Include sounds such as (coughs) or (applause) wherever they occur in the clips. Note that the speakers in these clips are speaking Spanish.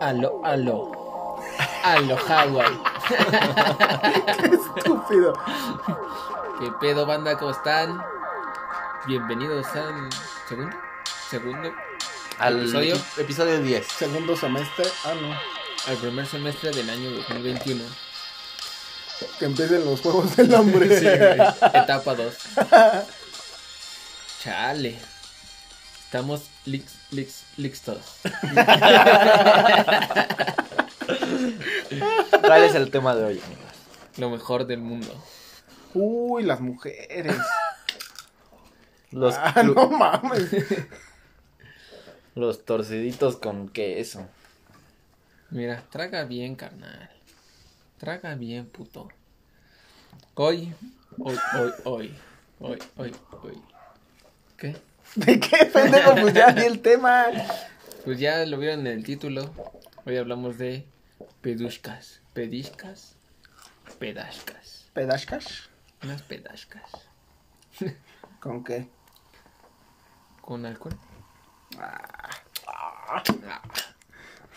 Aló, aló. Aló, Hawaii. (laughs) Estúpido. ¿Qué pedo, banda? ¿Cómo están? Bienvenidos al segundo, segundo Al ¿Episodio? episodio 10. Segundo semestre. Ah, no. al primer semestre del año 2021. Que empiecen los juegos del hambre. (laughs) Sí, güey. Etapa 2. (laughs) Chale. Estamos lix, lix, lixtos. ¿Cuál es el tema de hoy, amigos? Lo mejor del mundo. Uy, las mujeres. Los, ah, no mames. los torciditos con queso. Mira, traga bien, carnal. Traga bien, puto. Hoy, hoy, hoy, hoy, hoy, hoy, hoy. ¿Qué? ¿De qué pendejo? Pues ya vi el tema. Pues ya lo vieron en el título. Hoy hablamos de pedushkas. Pedishkas. Pedashkas. ¿Pedashkas? Unas pedashkas. (laughs) ¿Con qué? ¿Con alcohol? Ah.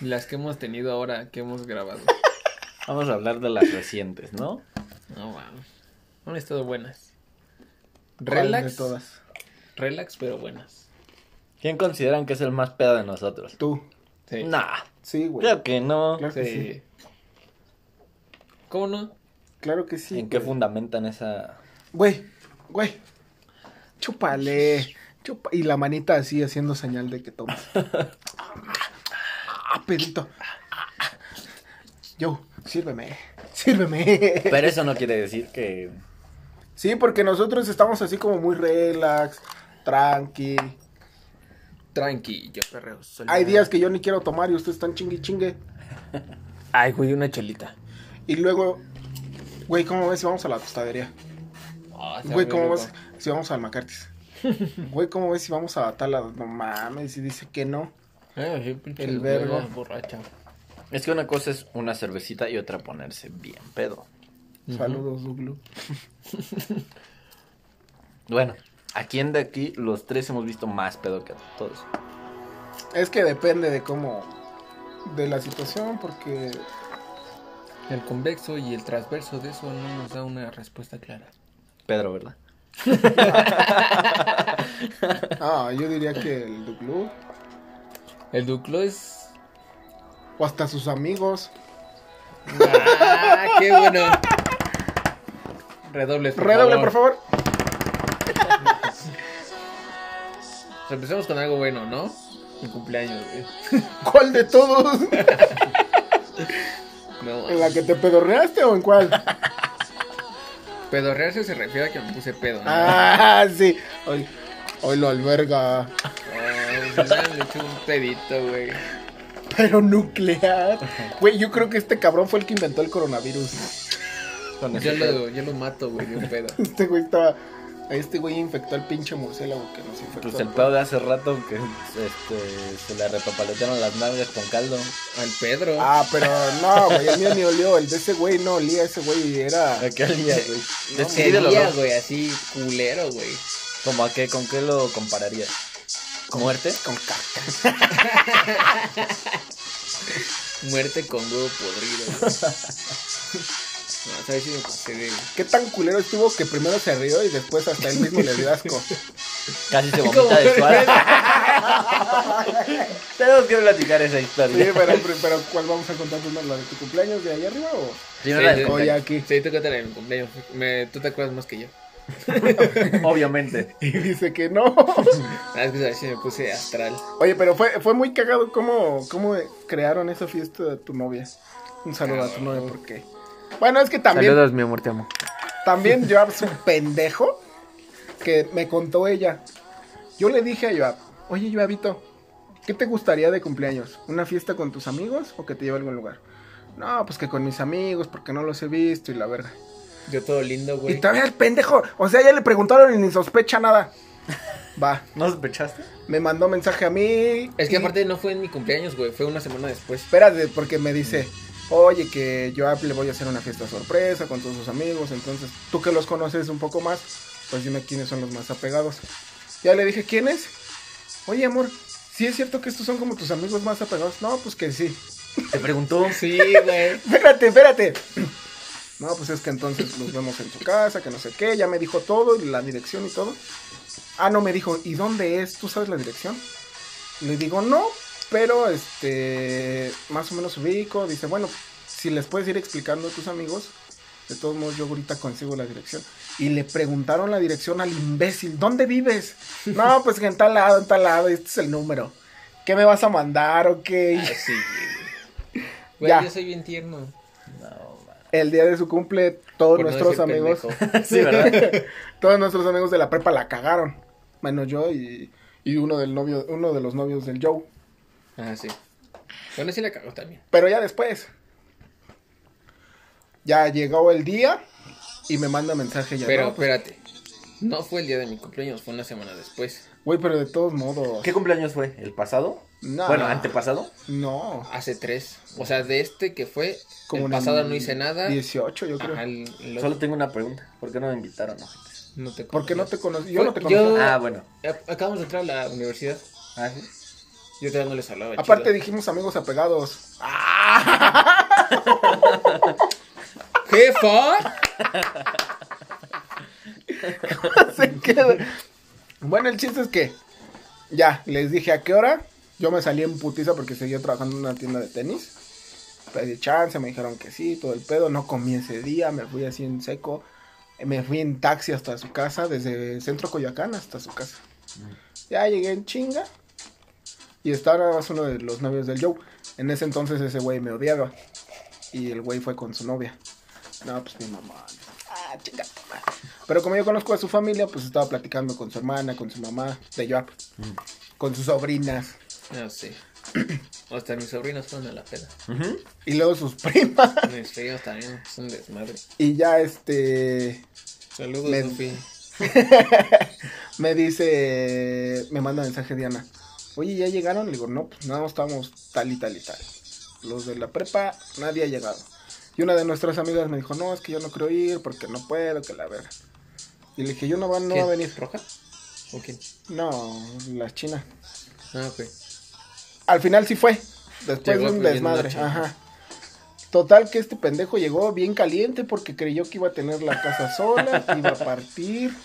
Las que hemos tenido ahora, que hemos grabado. (laughs) Vamos a hablar de las recientes, ¿no? No, vamos. Han estado buenas. ¿Cuál Relax. de todas? Relax, pero buenas. ¿Quién consideran que es el más pedo de nosotros? Tú. Sí. Nah, Sí, güey. creo que no. Claro que Sí. sí. ¿Cómo no? Claro que sí. ¿En qué fundamentan esa...? Güey, güey. Chúpale. Chupa. Y la manita así haciendo señal de que tomas. (laughs) Ah, pedito. Yo, sírveme. Sírveme. Pero eso no quiere decir que... Sí, porque nosotros estamos así como muy relax, tranqui. Tranqui, yo perreo. Hay días que yo ni quiero tomar y ustedes están chingue chingue. (laughs) Ay, güey, una chelita. Y luego, güey, ¿cómo ves si vamos a la tostadería? Está Güey, ¿cómo ves si vamos al Macartis? (laughs) Güey, ¿cómo ves si vamos a tal lado? No mames, y dice que no. Eh, El vergo. borracha. Es que una cosa es una cervecita y otra ponerse bien pedo. Saludos, Duglu. (laughs) Bueno, ¿a quién de aquí los tres hemos visto más pedo que a todos? Es que depende de cómo, de la situación, porque El convexo y el transverso de eso no nos da una respuesta clara. Pedro, ¿verdad? (laughs) Ah, yo diría que el Duglu. El duclo es. O hasta sus amigos. ¡Ah, qué bueno! Redobles, por Redoble, favor. por favor. Empecemos con algo bueno, ¿no? Mi cumpleaños, güey. (laughs) ¿Cuál de todos? (laughs) No, ¿En la que te pedorreaste o en cuál? pedorrearse se refiere a que me puse pedo, ¿no? Ah, sí. Hoy, hoy lo alberga. Me eché un pedito, güey. Pero nuclear. Güey, yo creo que este cabrón fue el que inventó el coronavirus. Yo lo, yo lo mato, güey, de un pedo. (laughs) Este güey estaba. Este güey infectó al pinche murciélago que nos infectó. Pues el pedo de hace rato que este, se le repapaletearon las nalgas con caldo. Al Pedro. Ah, pero no, güey, el mío ni olió. El de ese güey no olía. Ese güey era. ¿A qué olía, güey? ¿no? güey, así culero, güey. ¿Cómo a qué? ¿Con qué lo compararías? ¿Muerte? Con caca. (laughs) Muerte con huevo podrido, (laughs) No, ¿sabes si me pasé de... Qué tan culero estuvo que primero se rió y después hasta él mismo le dio asco. (laughs) Casi se vomita de suave. (laughs) Tenemos que platicar esa Sí, historia. pero, pero ¿cuál vamos a contar primero? ¿La de tu cumpleaños de allá arriba o.? Primero la Sí, de sí. O ya aquí. Sí, tú cuéntale de mi cumpleaños. Me, tú te acuerdas más que yo. (laughs) Obviamente. Y dice que no. Ah, es que si me puse astral. Oye, pero fue, fue muy cagado cómo, cómo crearon esa fiesta de tu novia. Un saludo a tu novia porque. Bueno, es que también, mi amor, te amo. también (laughs) Joab es un pendejo que me contó ella. Yo le dije a Joab, oye Joabito, ¿qué te gustaría de cumpleaños? ¿Una fiesta con tus amigos o que te lleve a algún lugar? No, pues que con mis amigos, porque no los he visto y la verga. Yo todo lindo, güey. Y todavía el pendejo, o sea, ya le preguntaron y ni sospecha nada. Va, ¿No sospechaste? me mandó mensaje a mí. Es que y- aparte no fue en mi cumpleaños, güey. Fue una semana después. Espérate, porque me dice, oye, que yo a- le voy a hacer una fiesta sorpresa con todos sus amigos, entonces tú que los conoces un poco más, pues dime quiénes son los más apegados. Ya le dije, ¿quién es? Oye, amor, ¿sí es cierto que estos son como tus amigos más apegados? No, pues que sí. Te preguntó. (laughs) Sí, güey. Espérate, espérate. No, pues es que entonces nos vemos en su casa, que no sé qué. Ya me dijo todo, la dirección y todo. Ah, no, me dijo, ¿y dónde es? ¿Tú sabes la dirección? Le digo, no, pero este, más o menos ubico. Dice, bueno, si les puedes ir explicando a tus amigos, de todos modos yo ahorita consigo la dirección. Y le preguntaron la dirección al imbécil, ¿dónnde vives? (laughs) No, pues que en tal lado, en tal lado, este es el número. ¿Qué me vas a mandar o qué? Ah, sí, Ya. yo soy bien tierno. No. El día de su cumple, todos Por nuestros amigos, pendejo. (laughs) Sí, ¿verdad? (laughs) todos nuestros amigos de la prepa la cagaron. Menos yo y, y uno del novio, uno de los novios del Joe. Ah, sí. Bueno, sí la cagó también. Pero ya después. Ya llegó el día y me manda mensaje ya. Pero no, pues, espérate. No fue el día de mi cumpleaños, fue una semana después. Güey, pero de todos modos. ¿Qué cumpleaños fue? ¿El pasado? No. Bueno, antepasado. No. Hace tres. O sea, de este que fue, Como el pasado no hice nada. 18, yo creo. Ajá, el- el Solo tengo una pregunta. ¿Por qué no me invitaron? No, no te Porque no te conocí. Yo no te Yo- conocía. Ah, bueno. Acabamos de entrar a la universidad. Ah, sí. Yo todavía no les hablaba. Aparte chido. dijimos amigos apegados. ¡Jefa! Se queda. Bueno, el chiste es que ya les dije a qué hora. Yo me salí en putiza porque seguía trabajando en una tienda de tenis. Pedí chance, me dijeron que sí, todo el pedo. No comí ese día, me fui así en seco. Me fui en taxi hasta su casa, desde Centro Coyoacán hasta su casa. Ya llegué en chinga. Y estaba nada más uno de los novios del Joe. En ese entonces ese güey me odiaba. Y el güey fue con su novia. No, pues mi mamá. Ah, chinga. tu madre. Pero como yo conozco a su familia, pues estaba platicando con su hermana, con su mamá, de Joab. Con sus sobrinas. No sé. Hasta mis sobrinos fueron a la peda. Y luego sus primas. Mis fríos también es un desmadre. Y ya este. Saludos, Me- (laughs) me dice. Me manda mensaje Diana. Oye, ¿ya llegaron? Le digo, no, pues nada estamos tal y tal y tal. Los de la prepa, nadie ha llegado. Y una de nuestras amigas me dijo, no, es que yo no quiero ir porque no puedo, que la verga. Y le dije, yo no, va, no va a venir. ¿Roja? ¿O quién? No, la china. Ah, ok. Al final sí fue. Después Llegó de un desmadre. Ajá. Total que este pendejo llegó bien caliente porque creyó que iba a tener la casa sola, que (laughs) iba a partir.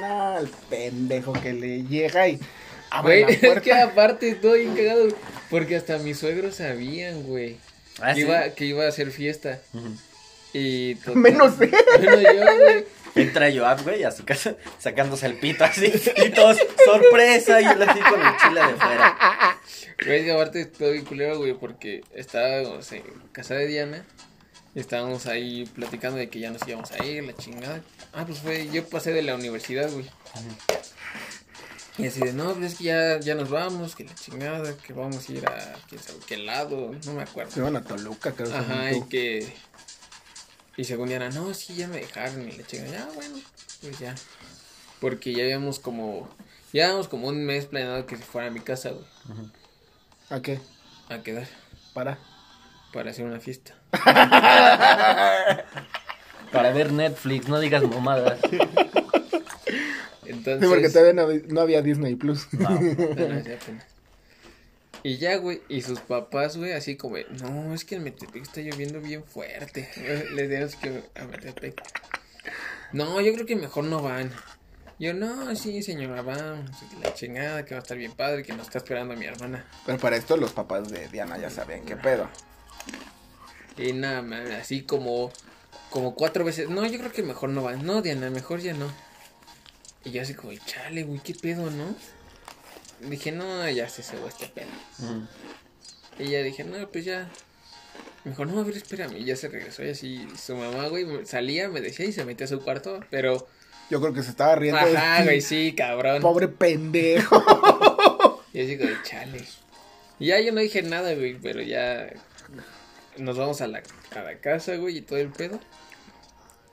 No, el pendejo que le llega y abre Güey, la (laughs) es que puerta. aparte estoy bien cagado. Porque hasta mis suegros sabían, güey. Ah, que, sí. iba, que iba a hacer fiesta. Y (laughs) total- Menos él. (laughs) Menos yo, güey. Entra Joab, güey, a su casa sacándose el pito así. Y todos, sorpresa. Y él así con el chile de fuera. Güey, que aparte estoy bien culero, güey, porque estábamos en casa de Diana. y Estábamos ahí platicando de que ya nos íbamos a ir, la chingada. Ah, pues fue, yo pasé de la universidad, güey. Y así de, no, pues es que ya, ya nos vamos, que la chingada, que vamos a ir a quién sabe qué lado, no me acuerdo. Se van a Toluca, creo. Ajá, y que. Y según Diana, no, sí, ya me dejaron y la chinga. Ya, bueno, pues ya. Porque ya habíamos como. Ya habíamos como un mes planeado que se fuera a mi casa, güey. ¿A qué? A quedar. Para. Para hacer una fiesta. (laughs) Para ver Netflix, no digas mamadas. (laughs) Entonces. Sí, porque todavía no, había- no había Disney Plus. No. apenas, (laughs) apenas. Y ya, güey, y sus papás, güey, así como, no, es que en Metepec está lloviendo bien fuerte. (laughs) Les digo que a Metepec. No, yo creo que mejor no van. Yo, no, sí, señora, vamos. La chingada, que va a estar bien padre, que nos está esperando mi hermana. Pero para esto los papás de Diana ya sabían qué pedo. Y nada, así como, como cuatro veces. No, yo creo que mejor no van. No, Diana, mejor ya no. Y yo así como, chale, güey, qué pedo, ¿no? Dije, no, ya se cebó este pedo. Ujú. Y ya dije, no, pues ya. Mejor no, a ver, espérame. Y ya se regresó y así su mamá, güey, me- salía, me decía y se metía a su cuarto. Pero, Yo creo que se estaba riendo. ajá, güey, sí, cabrón. Pobre pendejo. (laughs) Y así como, chale. Y ya yo no dije nada, güey, pero ya nos vamos a la, a la casa, güey, y todo el pedo.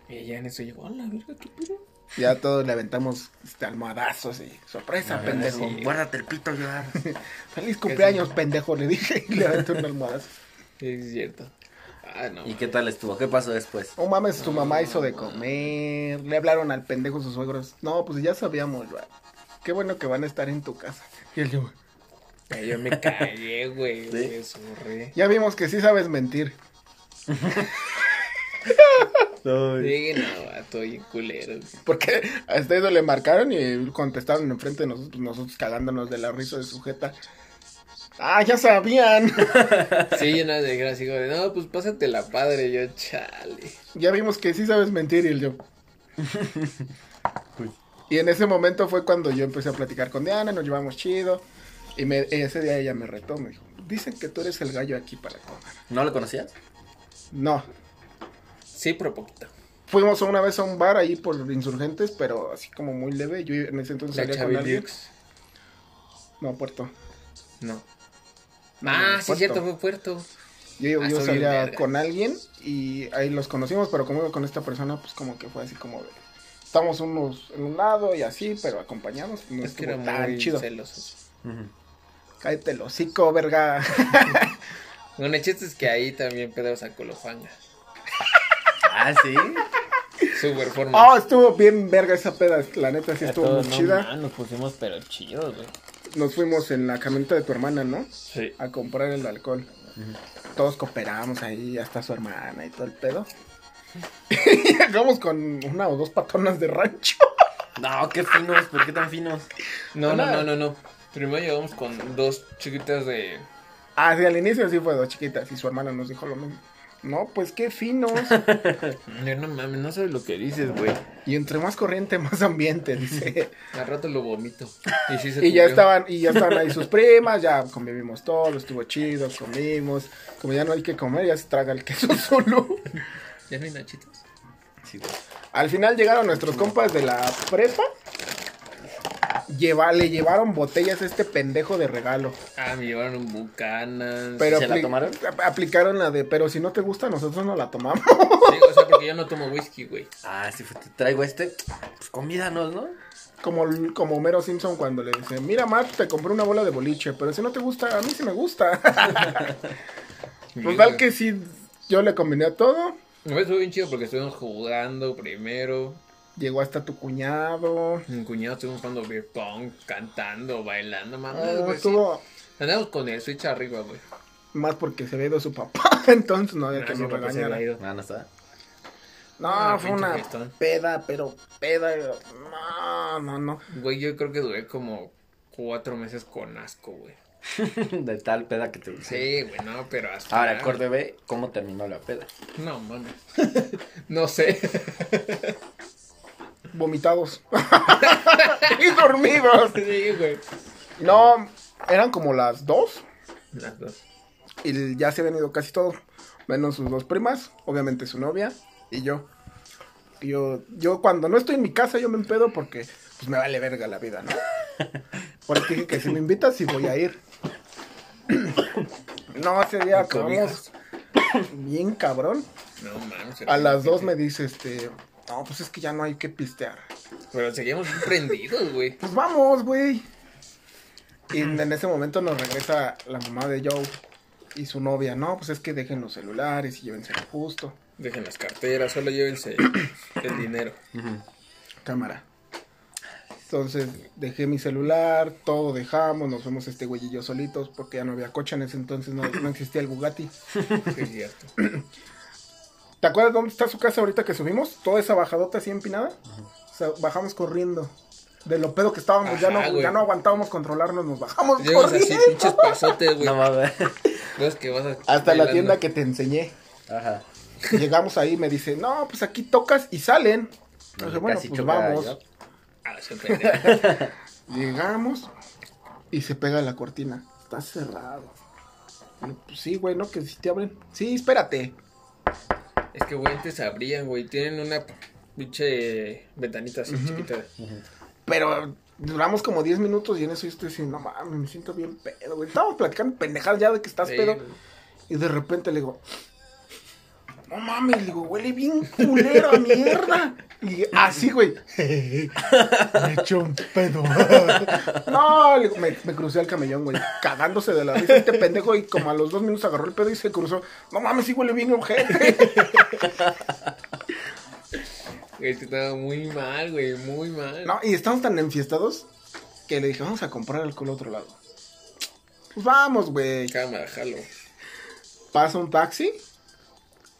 Y ya en eso llegó, a la verga, qué pedo. Ya todos le aventamos este, almohadazos y sorpresa, Ah, pendejo. sí. Guárdate el pito, Joab. (laughs) Feliz cumpleaños, pendejo, le dije y le aventé un almohadazo. Sí, es cierto. Ah, no. ¿Y qué tal estuvo? ¿Qué pasó después? No mames, tu mamá hizo de comer. Le hablaron al pendejo sus suegros. No, pues ya sabíamos, güey. qué bueno que van a estar en tu casa. Y él yo, Yo me cagué, güey. (laughs) ¿Sí? Ya vimos que sí sabes mentir. (laughs) Sí, no, bien culero. Porque hasta eso le marcaron y contestaron enfrente de nosotros, nosotros cagándonos de la risa de sujeta. Ah, ya sabían. (laughs) Sí, yo nada de gracia, digo, de, no, pues pásate la padre, yo, chale. ya vimos que sí sabes mentir y él yo. Y en ese momento fue cuando yo empecé a platicar con Diana, nos llevamos chido. Y me- ese día ella me retó, me dijo, dicen que tú eres el gallo aquí para comer. ¿No lo conocías? No, Sí, pero poquito. fuimos una vez a un bar ahí por insurgentes, pero así como muy leve. Yo en ese entonces salía con alguien. Dukes. No, Puerto. No. Ah, sí, Puerto. cierto, fue Puerto. Yo, Ah, yo soy salía con alguien y ahí los conocimos, pero como iba con esta persona, pues como que fue así como de... Estamos unos en un lado y así, pero acompañados. pues, No es que era tan muy chido. celoso. Ujú. Cállate el hocico, verga. (laughs) Bueno, el chiste es que ahí también Pedro sacó los fanga. Ah, sí. Su performance. Oh, estuvo bien verga esa peda. La neta sí A estuvo todos, muy no, chida. man, nos pusimos pero chidos, güey. Nos fuimos en la camioneta de tu hermana, ¿no? Sí. A comprar el alcohol. Todos cooperamos ahí, hasta su hermana y todo el pedo. (laughs) y llegamos con una o dos patonas de rancho. No, qué finos, ¿por qué tan finos? No, no, no, no, no. Primero llegamos con dos chiquitas de... Ah, sí, al inicio sí fue dos chiquitas y su hermana nos dijo lo mismo. No, pues qué finos. (laughs) No mames, no sabes lo que dices, güey. y entre más corriente, más ambiente, dice. (laughs) Al rato lo vomito. Y sí se y ya estaban, y ya estaban ahí sus (laughs) primas, ya convivimos todos, estuvo chido, comimos. Como ya no hay que comer, ya se traga el queso solo. ¿Ya no hay nachitos? Sí, güey. Al final llegaron nuestros compas de la prepa. Lleva, le llevaron botellas a este pendejo de regalo. Ah, me llevaron un Bucanas. Pero ¿Se la tomaron? ap- aplicaron la de, pero si no te gusta, nosotros no la tomamos. Sí, o sea, porque yo no tomo whisky, güey. Ah, si te traigo este, pues convídanos, ¿no? Como, como Homero Simpson cuando le dice, mira Matt, te compré una bola de boliche, pero si no te gusta, a mí sí me gusta. (laughs) Total que sí, yo le combiné a todo. Me estuvo bien chido porque estuvimos jugando primero. Llegó hasta tu cuñado. Mi cuñado estuvimos jugando beer pong, cantando, bailando, No, mamá. güey, sí. estuvo Andamos con el switch arriba, güey. más porque se había ido su papá, (laughs) entonces no había Ah, que nos regañara. había ido. Ah, no está. No, Ah, fue una peda, pero peda. No, no, no. Güey, yo creo que duré como cuatro meses con asco, güey. (laughs) De tal peda que te gusta. Sí, güey, no, pero hasta... Ahora, acorde ve cómo terminó la peda. No, mames. (laughs) no sé. Vomitados. (laughs) y dormidos. sí, güey. No, eran como las dos. Las dos. Y ya se habían ido casi todos. Menos sus dos primas, obviamente su novia y yo. Y yo, yo cuando no estoy en mi casa, yo me empedo porque pues me vale verga la vida, ¿no? (laughs) Por eso dije que si me invitas, sí voy a ir. (coughs) No, ese día acabamos bien cabrón. No, mames. A las dos me dice, este, no, pues es que ya no hay que pistear. Pero seguíamos bien prendidos, güey. (laughs) Pues vamos, güey. Y en ese momento nos regresa la mamá de Joe y su novia. No, pues es que dejen los celulares y llévense justo. Dejen las carteras, solo llévense (coughs) el dinero. Cámara. Entonces dejé mi celular, todo dejamos, nos fuimos este güey y yo solitos porque ya no había coche en ese entonces, no, no existía el Bugatti. (laughs) Sí, es cierto. (coughs) ¿Te acuerdas dónde está su casa ahorita que subimos? Toda esa bajadota así empinada. O sea, bajamos corriendo. De lo pedo que estábamos, ya, no, güey. ya no aguantábamos controlarnos, nos bajamos Llegamos así, corriendo. pinches pasotes, güey. No mames. Ves que vas a- Hasta la tienda que te enseñé. Ajá. Llegamos ahí y me dice, no, pues aquí tocas y salen. No, Dije, bueno, pues vamos. yo. Ah. (laughs) Llegamos y se pega la cortina. Está cerrado. Y, Pues sí, güey, ¿no? Que si te abren. Sí, espérate. Es que, güey, antes abrían, güey. Tienen una pinche ventanita así chiquita. Pero duramos como 10 minutos y en eso yo estoy diciendo, no mames, me siento bien pedo, güey. Estábamos platicando pendejadas ya de que estás Sí, pedo. güey. Y de repente le digo, no mames, le digo, huele bien culero a mierda. Y así, güey. (laughs) me echó un pedo. no, me, me crucé al camellón, güey. Cagándose de la risa este pendejo. Y como a los dos minutos agarró el pedo y se cruzó. No mames, sí huele bien ojete. Güey, es que estaba muy mal, güey, muy mal. no, y estamos tan enfiestados Que le dije, vamos a comprar alcohol a otro lado. Pues vamos, güey. Cámara, jalo. Pasa un taxi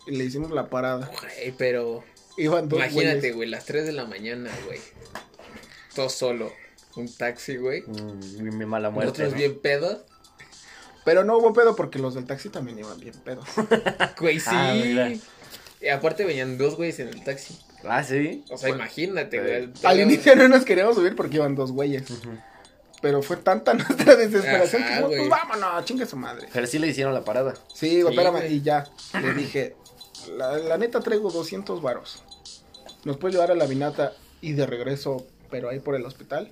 y le hicimos la parada. Güey, pero. Iban dos Imagínate, güeyes. güey, las 3 de la mañana, güey. Todo solo. Un taxi, güey. Mm, mi, mi mala muerte. Nosotros ¿no? bien pedos. Pero no hubo pedo porque los del taxi también iban bien pedos. (laughs) Güey, sí. Ah, mira. y aparte venían dos güeyes en el taxi. Ah, sí. O sea, imagínate, eh, güey. Al inicio no nos queríamos subir porque iban dos güeyes. Pero fue tanta (laughs) nuestra desesperación Ajá, que dijimos, güey. pues vámonos, chingue su madre. Pero sí le hicieron la parada. Sí, güey, Sí, espérame. güey. Y ya, le dije, la, la neta traigo 200 varos. ¿Nos puedes llevar a la vinata y de regreso, pero ahí por el hospital?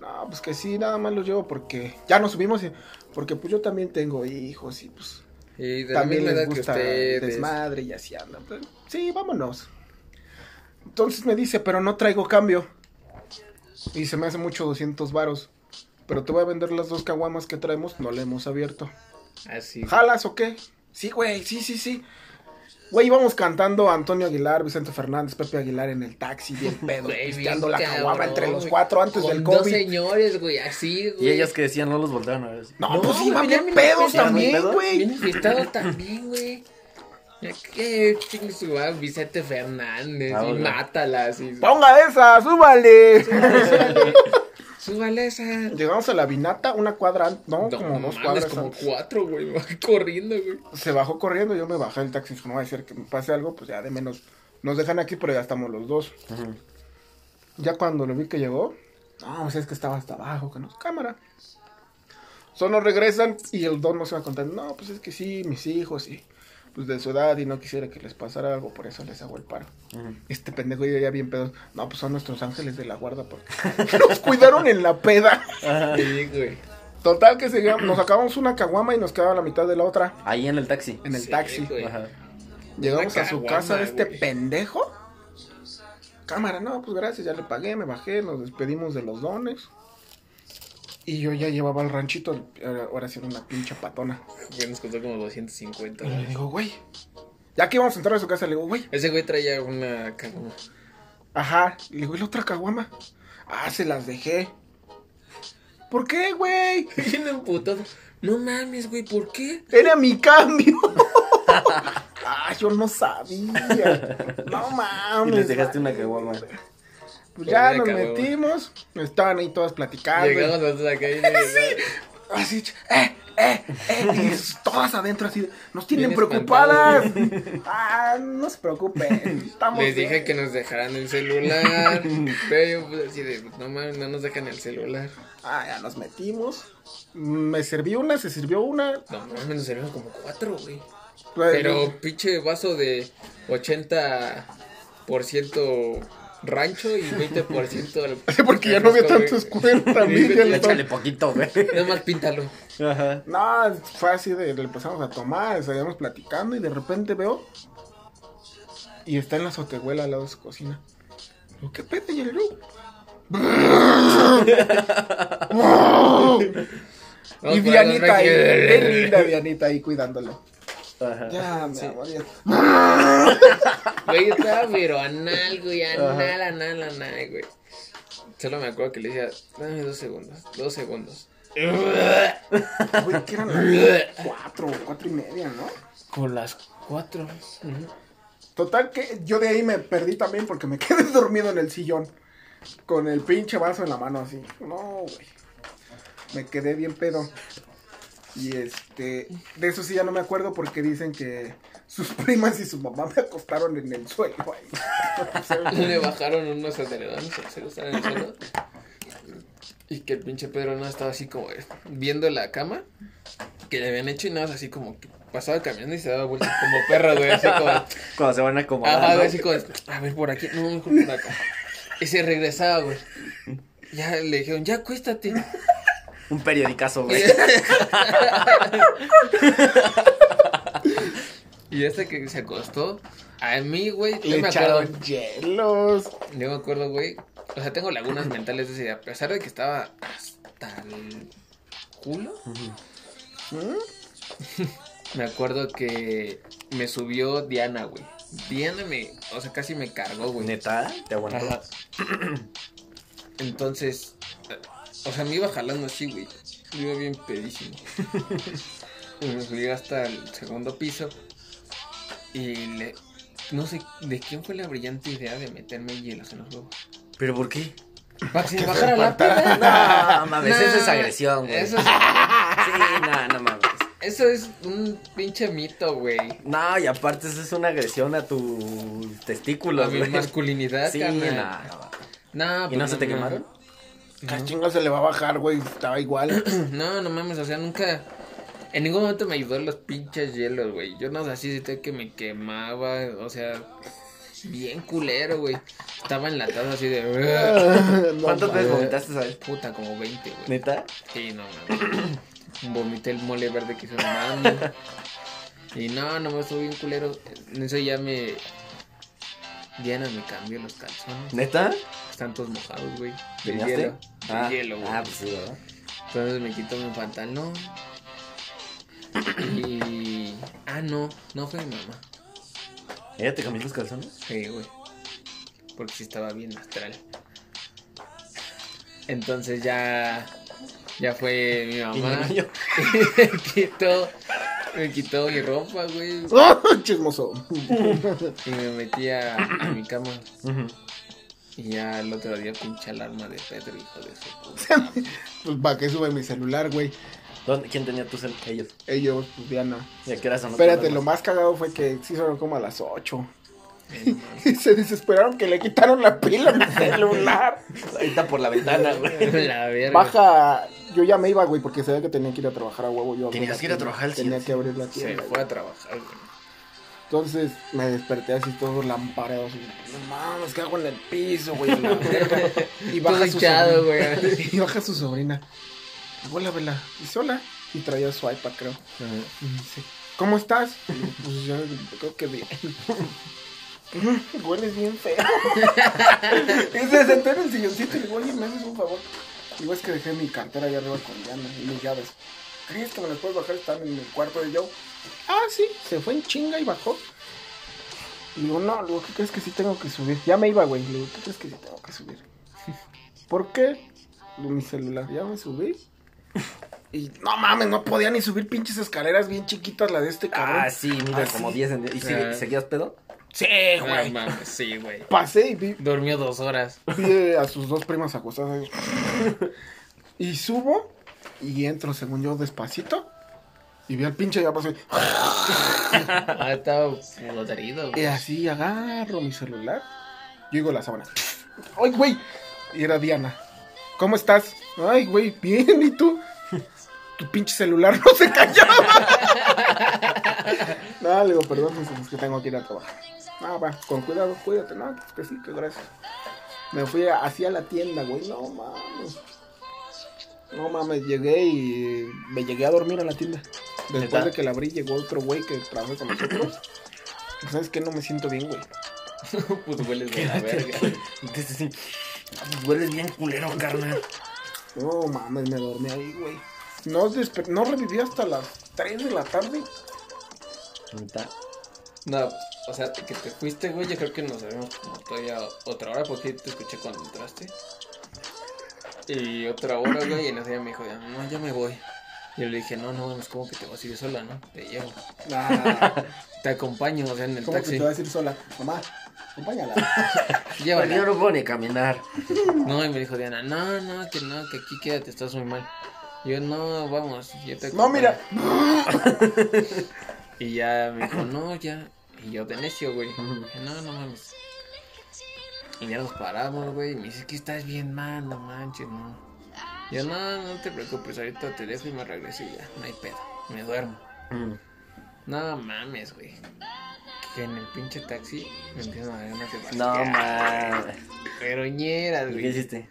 No, pues que sí, nada más los llevo porque ya nos subimos y... Porque pues yo también tengo hijos y pues Y de también les gusta desmadre y así andan. Pues, sí, vámonos. Entonces me dice, pero no traigo cambio. Y se me hace mucho 200 varos. Pero te voy a vender las dos caguamas que traemos, no le hemos abierto. Así. ¿Jalas o qué? Sí, güey, sí, sí, sí. Güey, íbamos cantando a Antonio Aguilar, Vicente Fernández, Pepe Aguilar en el taxi, bien (laughs) pedo, Güey, pisteando la caguama entre los cuatro antes Con del Dos COVID. señores, güey, así, güey. Y ellos que decían no los voltearon a ver. No, No, pues iban bien pedos también, güey. Bien infestado también, güey. Ya que chingue su madre, Vicente Fernández Ah, y mátalas y Ponga esa, súbale. súbale (laughs) esa. Llegamos a la Vinata, una cuadra, no, No, como dos cuadras. como antes. cuatro, güey, corriendo, güey. Se bajó corriendo, yo me bajé del taxi, no va a ser que me pase algo, pues ya de menos. Nos dejan aquí, pero ya estamos los dos. Ujú. Ya cuando lo vi que llegó, no, pues es que estaba hasta abajo, que no, cámara. Solo regresan y el don no se va a contar, no, pues es que sí, mis hijos y pues de su edad y no quisiera que les pasara algo, por eso les hago el paro. Este pendejo ya bien pedos, no, pues son nuestros ángeles de la guarda porque (laughs) nos cuidaron en la peda. Sí, güey. Total que se- nos sacamos una caguama y nos quedaba la mitad de la otra Ahí en el taxi. en el Sí, taxi. güey. Ajá. Llegamos a su casa de este güey. pendejo. Cámara, no, pues gracias, ya le pagué, me bajé, nos despedimos de los dones. Y yo ya llevaba el ranchito, ahora ahora sí era una pinche patona. Güey, nos costó como 250, Y le digo, güey, ya que íbamos a entrar a su casa, le digo, güey, Ese güey traía una cagoma. ajá, le digo, ¿y la otra caguama? Ah, se las dejé. ¿Por qué, güey? (laughs) Bien emputado. No mames, güey, ¿por qué? Era mi cambio. (laughs) ah, yo no sabía. No (laughs) Y mames. les dejaste una caguama. Pues ya nos caguama. metimos, estaban ahí todas platicando. Llegamos nosotros acá y (laughs) le Así, eh, eh, eh, y todas adentro así, nos tienen Bien preocupadas. Ah, no se preocupen, estamos Les dije bien. que nos dejaran el celular. pero yo pues así de, no mames, no nos dejan el celular. Ah, ya nos metimos. Me serví una, se sirvió una. No mames, nos sirvieron como cuatro, güey. Pues, Pero pinche vaso de 80% rancho y 20% al- (laughs) Porque ya no había tantos güey, le Échale poquito, güey. Nada más píntalo. Ajá. No, fue así de, le empezamos a tomar, seguíamos platicando y de repente veo y está en la azotehuela al lado de su cocina. Digo, ¿Qué pedo? Y el (laughs) (laughs) yo, Vamos y Dianita ahí, qué linda Dianita ahí cuidándolo. Ajá. Ya, amor, ya. Güey, estaba pero anal, güey, anal, anal, anal, güey. Solo me acuerdo que le decía, dame dos segundos, dos segundos. (laughs) Güey, que eran las cuatro, cuatro y media, ¿no? Con las cuatro. Total que yo de ahí me perdí también porque me (laughs) quedé dormido en el sillón. Con el pinche vaso en la mano así. No, güey. Me quedé bien pedo. Y este, de eso sí ya no me acuerdo porque dicen que sus (laughs) primas y su mamá me acostaron en el suelo ahí. (laughs) Le bajaron unos acelerones, se gustaban en el suelo. Y que el pinche Pedro no estaba así como viendo la cama que le habían hecho y nada así como que pasaba caminando y se daba vueltas como perro, güey, así como. (laughs) Cuando se van a acomodar. Ajá, ¿no? así como, a ver, por aquí, no, mejor por acá. Y se regresaba, güey. Ya le dijeron, ya acuéstate. Un periodicazo, güey. (laughs) y hasta que se acostó, a mí, güey, yo Le me acuerdo, hielos. yo me acuerdo, güey, o sea, tengo lagunas mentales de ese día, a pesar de que estaba hasta el culo, ¿Mm? me acuerdo que me subió Diana, güey. Diana me, o sea, casi me cargó, güey. Neta, te aguantó. (clears throat) Entonces, O sea, me iba jalando así, güey. Yo iba bien pedísimo. y (laughs) me subí hasta el segundo piso. Y le. No sé de quién fue la brillante idea de meterme hielos en los huevos. ¿Pero por qué? Para que se me bajara la peda. (laughs) No, mames, eso es agresión, güey. Eso es, Sí, no, no mames. eso es un pinche mito, güey. No, y aparte eso es una agresión a tus testículos, A mi masculinidad, Sí, no. No, ¿Y pues no se te quemaron? ¿Qué chingo se le va a bajar, güey? Estaba igual. (clears throat) No, no mames, o sea, nunca. En ningún momento me ayudó los pinches hielos, güey. Yo no sé sentía que me quemaba, o sea, bien culero, güey. Estaba enlatado así de. (laughs) No ¿Cuántas veces vomitaste, sabes? Puta, como 20, güey. ¿Neta? Sí, no mames. (clears throat) Vomité el mole verde que hizo mi mami. Y no, no me estuvo bien culero. En eso ya me. Diana me cambió los calzones. ¿Neta? Están todos mojados, güey. Del ¿Teñaste? hielo. Del Ah, hielo, güey. ah, pues sí, ¿verdad? Entonces me quito mi pantalón. Y. Ah, no, no fue mi mamá. ¿Ella te cambió los calzones? Sí, güey. Porque sí estaba bien astral. Entonces ya. Ya fue mi Y mamá. yo. (laughs) me quitó. Me quitó mi ropa, güey. ¡Oh, chismoso! Y me metí a, a mi cama. Ujú. Y ya el otro día pinche alarma de Pedro, hijo de su puta. (laughs) Pues para que sube mi celular, güey. ¿Dónde- ¿Quién tenía tus cel- ellos? Ellos, pues Diana. ¿Y a qué hora sonó? tu Espérate, lo más cagado fue que sí son como a las 8. Eh, no mames. Y se desesperaron que le quitaron la pila a (laughs) mi celular. Ahorita por la ventana, güey. (laughs) La verga. Baja. Yo ya me iba, güey, porque sabía que tenía que ir a trabajar a huevo. Yo Tenías que ir a trabajar al Tenía que abrir la Se tienda. fue güey. a trabajar, güey. Entonces me desperté así todo lampareado. Así, no mames, ¿qué hago en el piso, güey? la verga". Y baja Todo su hinchado, sobrina. güey. (laughs) Y baja su sobrina. Vela. Y sola. Y traía su iPad, creo. Y me dice, ¿cómo estás? Y pues yo creo que bien. (laughs) Hueles bien feo. (laughs) y se sentó en el silloncito y le digo, oye, ¿me haces un favor? Digo, es que dejé mi cartera allá arriba con Diana y mis llaves. ¿Crees que me las puedes bajar? Están en el cuarto de Joe. Ah, sí, se fue en chinga y bajó. Y digo, no, luego, ¿qué crees que sí tengo que subir? Ya me iba, güey. Le digo, ¿qué crees que sí tengo que subir? (laughs) ¿Por qué? Digo, mi celular, ya me subí. (laughs) Y no mames, no podía ni subir pinches escaleras bien chiquitas, la de este cabrón. Ah, sí, mira, Ah, como sí. 10 en... ¿Y sigue- Ah. seguías pedo? Sí, No güey. mames, sí, güey. Pasé y vi, Durmió dos horas. vi a sus dos primas acostadas ahí. (laughs) Y subo y entro, según yo, despacito. Y vi al pinche ya pasé. (laughs) Ah, estaba podrido, Y así agarro mi celular. Yo digo la sábana. ¡Ay, güey! Y era Diana. ¿Cómo estás? Ay, güey, bien, ¿y tú? Tu pinche celular no se callaba. (laughs) no, le digo, perdón, es que tengo que ir a trabajar. Ah, va, con cuidado, cuídate. No, pues que sí, que gracias. Me fui hacia la tienda, güey. No mames. No mames, llegué y me llegué a dormir en la tienda. Después de que la abrí, llegó otro güey que trabaja con nosotros. Pues, ¿Sabes qué? No me siento bien, güey. (laughs) Pues hueles de la verga. Entonces sí. Hueles bien culero, carnal. No mames, me dormí ahí, güey. No, desper- no reviví hasta las 3 de la tarde. ¿Neta? No, o sea, que te fuiste, güey, yo creo que nos vemos como todavía otra hora porque te escuché cuando entraste. Y otra hora, güey, y en ese día me dijo, ya, no, ya me voy. Y yo le dije, no, no, es como que te vas a ir sola, ¿no? Te llevo. Ah, (laughs) Te acompaño, o sea, en el ¿Cómo que taxi. te vas a ir sola? Mamá, acompáñala. (laughs) Yo Llévala. no puedo ni caminar. No, y me dijo Diana, no, no, que no, que aquí quédate, estás muy mal. Y yo, no, vamos, yo te No, acompaño". mira. (laughs) Y ya me dijo, no, ya. Y yo de necio, güey. Dije, no, no mames. Y ya nos paramos, güey. Y me dice que estás bien mal, no manches, no. Yo, no, no te preocupes, ahorita te dejo y me regreso y ya, no hay pedo. Me duermo. Mm. No mames, güey. Que en el pinche taxi me empiezan a dar ganas de No, basquear. man. Pero ñeras, ¿Y ¿Qué güey. hiciste?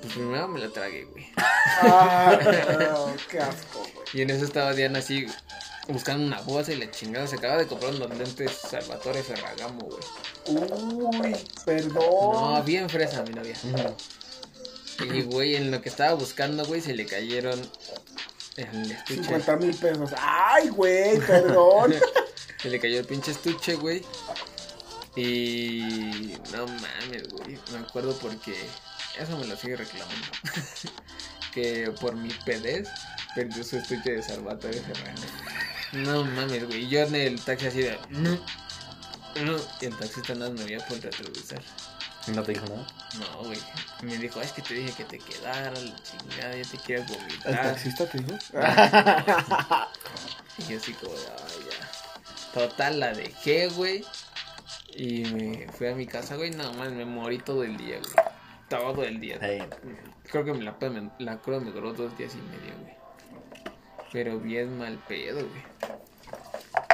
Pues primero me lo tragué, güey. Ah, (laughs) qué asco, güey. Y en eso estaba Diana así buscando una bolsa y la chingada. Se acaba de comprar unos lentes Salvatore Ferragamo, güey. Uy, perdón. No, bien fresa mi novia. Y güey, en lo que estaba buscando, güey, se le cayeron el estuche. 50 mil pesos. Ay, güey, perdón. (laughs) Se le cayó el pinche estuche, güey. Y no mames, güey. Me acuerdo porque eso me lo sigue reclamando. (laughs) que por mi pedez perdió su estuche de salvato de Ferrari. No mames, güey. Yo en el taxi así de. "No, no", Y el taxista nada me veía por el retrovisor. ¿No te dijo nada? No, güey. Me dijo, es que te dije que te quedara, la chingada, ya te quieres ¿El vomitar. taxista te dijo? (laughs) Y yo así como, de, ay, ya. Total, la dejé, güey. Y me fui a mi casa, güey. Nada más me morí todo el día, güey. Todo el día. Sí. Creo que me la, me- la cruda me duró dos días y medio, güey. Pero bien mal pedo, güey.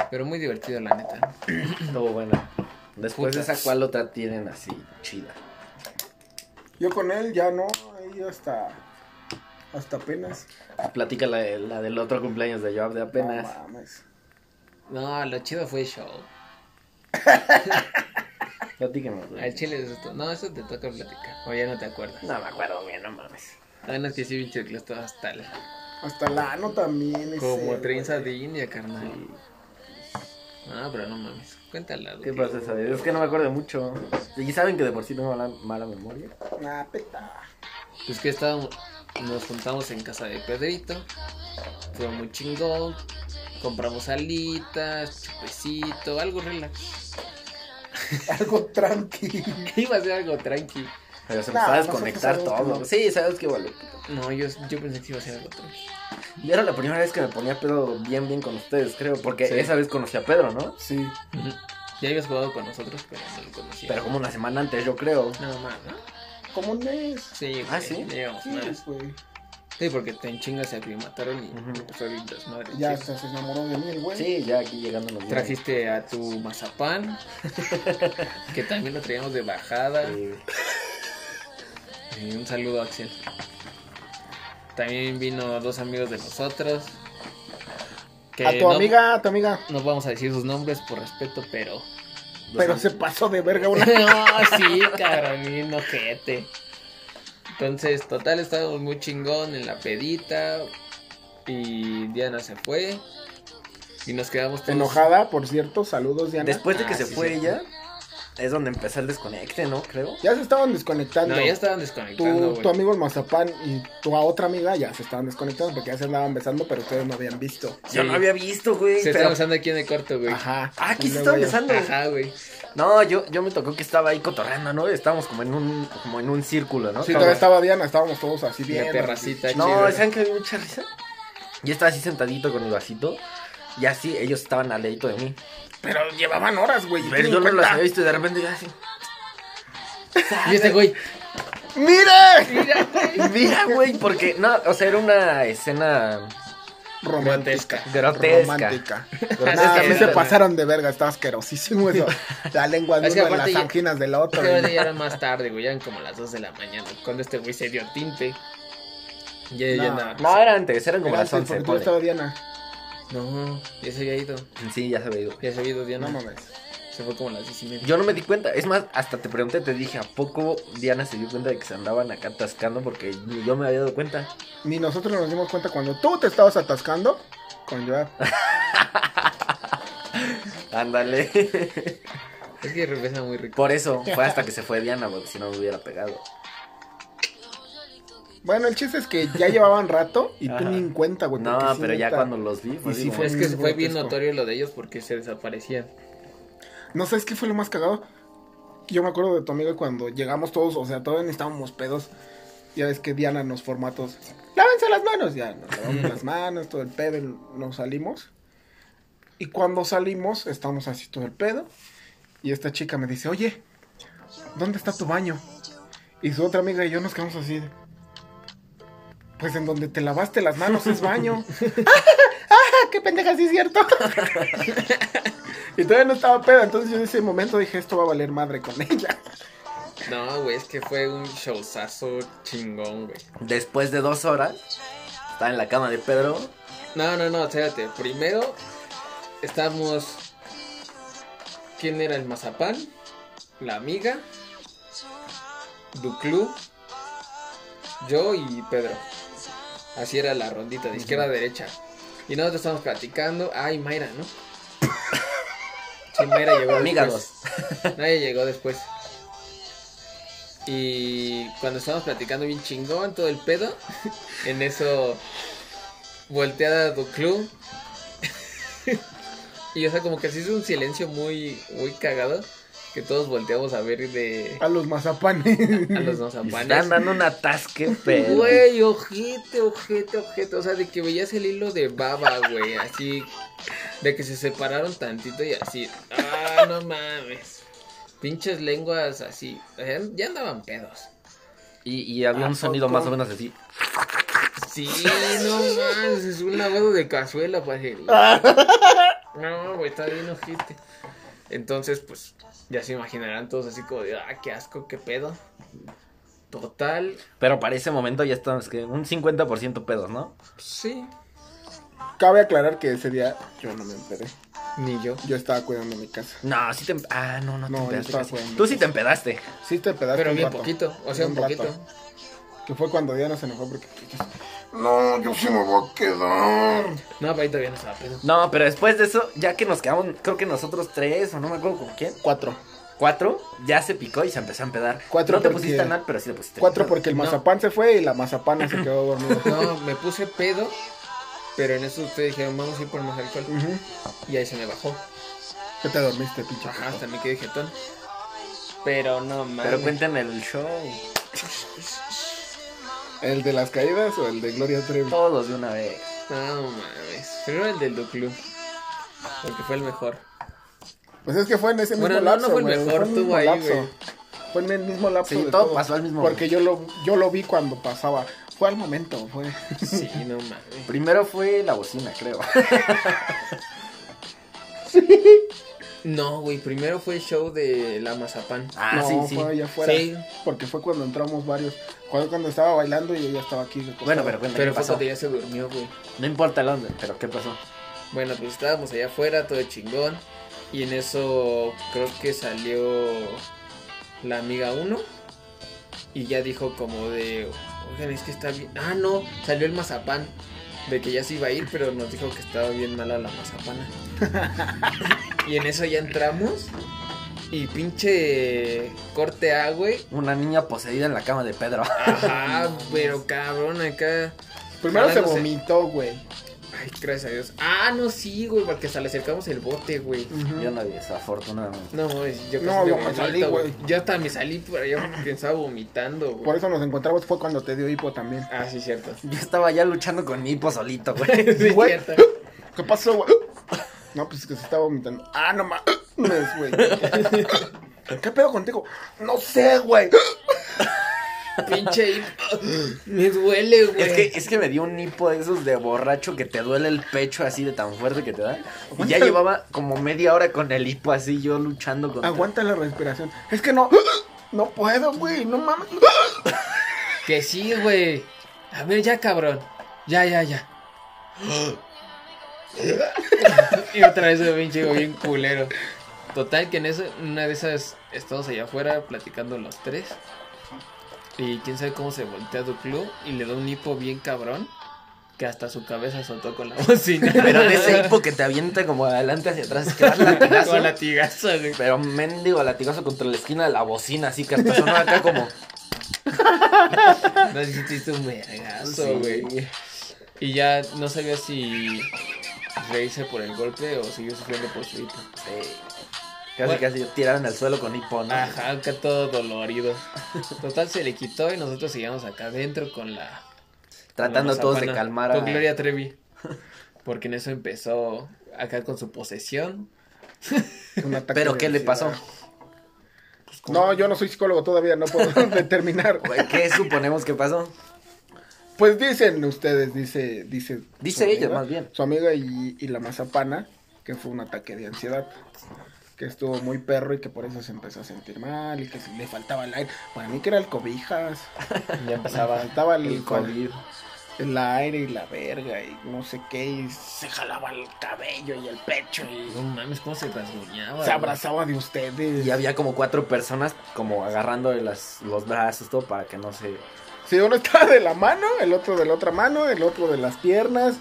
Pero muy divertido, la neta. (clears throat) Estuvo buena. Después de esa, ¿cuál otra tienen así chida? Yo con él ya no, ahí hasta, hasta apenas. Platica la, de- la del otro cumpleaños de Joab de apenas. No mames. No, lo chido fue el show. (laughs) Platíquenos, güey. Al chile es esto. No, eso te toca platicar. O ya no te acuerdas. No me acuerdo bien, no mames. Ah, no, es que sí, pinche que todo hasta el... Hasta el ano también. Como ese, trenza güey. de India, carnal. Ah, pero no mames. Cuéntala. ¿Qué pasa esa? Es que no me acuerdo mucho. Y saben que de por sí tengo mala, mala memoria. Nah, peta. Pues que estábamos, nos juntamos en casa de Pedrito. Fue muy chingón. Compramos alitas, chupecito, algo relax. Algo tranqui. (laughs) Iba a ser algo tranqui. Pero se va a desconectar todo. Sí, sabes que vale. No, yo, yo pensé que iba a ser algo tranqui. Y era la primera vez que me ponía pedo bien, bien con ustedes, creo. Porque Sí. esa vez conocí a Pedro, ¿no? Sí. Ya habías jugado con nosotros, pero no lo conocía. Pero como una semana antes, yo creo. No, más, ¿no? Como un mes. Sí, Ah, güey, ¿sí? ya llevamos Sí, más. güey. Sí, porque te en chingas se aclimataron y Ujú. empezó el desmadre. Ya Sí. hasta se enamoró de mí el güey. Sí, ya aquí llegando los días. Trajiste a tu mazapán, (laughs) que también lo traíamos de bajada. Sí. Y un saludo a Axel. También vino dos amigos de nosotros. Que A tu no, amiga, a tu amiga. No vamos a decir sus nombres por respeto, pero. Pero se pasó de verga una. (laughs) no, sí, cabrón, bien ojete. Entonces, total, estábamos muy chingón en la pedita. Y Diana se fue. Y nos quedamos todos. Enojada, por cierto. Saludos, Diana. Después de que Ah, se sí, fue sí. ella, es donde empezó el desconecte, ¿no? Creo. Ya se estaban desconectando. No, ya estaban desconectando, tu, amigo el mazapán y tu otra amiga ya se estaban desconectando porque ya se andaban besando, pero ustedes no habían visto. Sí. Yo no había visto, güey. Se pero- estaban besando aquí en el corto, güey. Ajá. Ah, aquí se estaban besando. Ajá, güey. No, yo, yo me tocó que estaba ahí cotorreando, ¿no? Estábamos como en un, como en un círculo, ¿no? Sí, todavía estaba Diana, estábamos todos así La bien. terracita No. ¿saben que había mucha risa? Yo estaba así sentadito con mi vasito. Y así, ellos estaban al ladito de mí. Pero llevaban horas, güey. Pero yo no los había visto y de repente yo así. Y este güey. ¡Mire! (laughs) Mira, güey, porque no, o sea, era una escena Romántica. grotesca. Romántica. Grotesca, mí se pasaron de verga, estaba asquerosísimo eso. (laughs) La lengua de uno en las anginas del otro. Pero ya era más tarde, güey. Ya eran como las 2 de la mañana. Cuando este güey se dio tinte. Ya, ya No. andaba. No, era antes, eran como Era las antes, 11. porque tú ponle. estaba Diana. No, ya se había ido. Sí, ya se había ido. Ya se había ido Diana. No mames. Se fue como a las 10 y media. Yo no me di cuenta, es más, hasta te pregunté, te dije, ¿a poco Diana se dio cuenta de que se andaban acá atascando? Porque ni yo me había dado cuenta. Ni nosotros nos dimos cuenta cuando tú te estabas atascando con Joab. (laughs) Ándale. Es que regresa muy rico. Por eso, fue hasta que se fue Diana, porque si no me hubiera pegado. Bueno, el chiste es que ya llevaban rato y tú ni en cuenta, güey. No, sí, pero ya neta, cuando los vi, fue Y sí fue- Es que fue bien notorio lo de ellos porque se desaparecían. No sabes qué fue lo más cagado. Yo me acuerdo de tu amiga cuando llegamos todos, o sea, todos estábamos pedos. Ya ves que Diana en los formatos. Lávense las manos, ya nos lavamos las manos, todo el pedo, y nos salimos. Y cuando salimos, estamos así todo el pedo. Y esta chica me dice, oye, ¿dónde está tu baño? Y su otra amiga y yo nos quedamos así. de, Pues en donde te lavaste las manos es baño. (laughs) ¡Ah, qué pendeja, sí es cierto! (laughs) y todavía no estaba peda, entonces yo en ese momento dije, esto va a valer madre con ella. No, güey, es que fue un showzazo chingón, güey. Después de dos horas, estaba en la cama de Pedro. No, no, no, espérate. Primero estamos. ¿Quién era el mazapán? La amiga. Duclú. Yo y Pedro. Así era la rondita, de izquierda a derecha. Y nosotros estábamos platicando. Ay, Mayra, ¿no? Sí, Mayra llegó Amiga después. Nadie llegó después. Y cuando estábamos platicando bien chingón, todo el pedo, (laughs) en eso volteada Duclu. (laughs) y o sea, como que se hizo un silencio muy, muy cagado. Que todos volteamos a ver de A los mazapanes. a los mazapanes. Están dando un atasque, pero. Güey, ojete, ojete, ojete. O sea, de que veías el hilo de baba, güey. Así. De que se separaron tantito y así. Ah, no mames. Pinches lenguas así. Ya, ya andaban pedos. Y, y había ¿A un sonido poco? más o menos así. Sí, no mames. Es un lavado de cazuela, parece. (laughs) No, güey, está bien ojete. Entonces, pues. Ya se imaginarán todos así como de. Ah, qué asco, qué pedo. Total. Pero para ese momento ya estamos que un 50% pedos, ¿no? Sí. Cabe aclarar que ese día yo no me empedé. Ni yo. Yo estaba cuidando mi casa. No, sí te. Ah, no, no, No, te yo empedaste. estaba casi. jugando. Tú sí te empedaste. Sí te empedaste Pero un bien rato. poquito. O sea, un poquito. Que fue cuando Diana se enojó porque No, yo sí me voy a quedar. No, pero ahí todavía no estaba pedo. No, pero después de eso, ya que nos quedamos, creo que nosotros tres, o no me acuerdo con quién, Cuatro. cuatro, ya se picó y se empezó a empedar. Cuatro no te porque- pusiste a nada, pero sí te pusiste. Cuatro porque el No. mazapán se fue y la mazapana se quedó dormida. (laughs) No, me puse pedo. Pero en eso ustedes dijeron, vamos a ir por más alcohol. Y ahí se me bajó. Que te dormiste, pinche. Ajá, hasta me quedé jetón. Pero no mames. Pero cuéntame el show. (laughs) ¿El de las caídas o el de Gloria Trevi? Todos de una vez. No mames. Primero el del Duclu. Porque fue el mejor. Pues es que fue en ese mismo Bueno, no, no lapso. fue el güey, mejor, fue en el mismo ahí, lapso. güey. Fue en el mismo lapso. Sí, de todo pasó al mismo Porque yo lo, yo lo vi cuando pasaba. Fue al momento, fue. Sí, no mames. Primero fue la bocina, creo. (laughs) No, güey. Primero fue el show de la mazapán. Ah, no, sí, sí. fue allá afuera. Sí. Porque fue cuando entramos varios. Fue cuando estaba bailando y ella estaba aquí. Bueno, pero cuéntame Pero qué fue pasó. cuando ya se durmió, güey. No importa el dónde, pero ¿qué pasó? Bueno, pues estábamos allá afuera, todo chingón. Y en eso creo que salió la amiga 1. Y ya dijo como de, oigan, es que está bien. Ah, no, salió el mazapán. De que ya se iba a ir, pero nos dijo que estaba bien mala la mazapana. (laughs) y en eso ya entramos. Y pinche corte A, güey. Una niña poseída en la cama de Pedro. Ajá, (laughs) pero cabrón, acá. Primero se vomitó, güey. Ay, gracias a Dios. Ah, no, sí, güey, porque hasta le acercamos el bote, güey. Ujú. Yo no vi eso, afortunadamente. No, mames, yo No, casi yo me salí, güey. Yo hasta me salí por allá porque estaba vomitando, güey. Por eso nos encontramos. Fue cuando te dio hipo también. Ah, sí, cierto. Yo estaba ya luchando con mi hipo solito, güey. (laughs) Sí, Güey. cierto. ¿Qué pasó, güey? No, pues es que se estaba vomitando. Ah, no mames, (laughs) güey. ¿Qué pedo contigo? No sé, güey. Pinche hipo. Me duele, güey. Es que, es que me dio un hipo de esos de borracho que te duele el pecho así de tan fuerte que te da. Y ya llevaba como media hora con el hipo así, yo luchando con. Aguanta la respiración. Es que no. No puedo, güey. No mames. Que sí, güey. A ver, ya, cabrón. Ya, ya, ya. y otra vez me pinche bien culero. Total, que en eso, una de esas, estamos allá afuera platicando los tres. Y quién sabe cómo se voltea Duclu y le da un hipo bien cabrón. Que hasta su cabeza soltó con la (laughs) bocina. Pero de ese hipo que te avienta como adelante hacia atrás, que das latigazo. Con latigazo, güey. Pero mendigo latigazo contra la esquina de la bocina, así que hasta sonó acá como. No hiciste un vergazo, Sí. güey. Y ya no sabía si reírse por el golpe o siguió sufriendo por su hipo. Sí. Casi, Bueno. casi tiraron al suelo con hipo, ¿no? Ajá, acá todo dolorido. Total se le quitó y nosotros seguíamos acá adentro con la. Tratando todos de calmar a. Con Gloria (laughs) Trevi. Porque en eso empezó acá con su posesión. Pero ¿qué le pasó? ansiedad. No, yo no soy psicólogo todavía, no puedo (laughs) determinar. ¿Qué suponemos que pasó? Pues dicen ustedes, dice, dice. Dice ella, amiga- más bien. Su amiga y, y la mazapana, que fue un ataque de ansiedad. Que estuvo muy perro y que por eso se empezó a sentir mal y que se- le faltaba el aire. Para mí que era el cobijas. (laughs) Ya empezaba faltaba el, El COVID. el aire y la verga y no sé qué. Y se jalaba el cabello y el pecho y No mames, cómo se rasguñaba. se abrazaba de ustedes. Y había como cuatro personas como agarrando las, los brazos, todo para que no se... Sí, uno estaba de la mano, el otro de la otra mano, el otro de las piernas.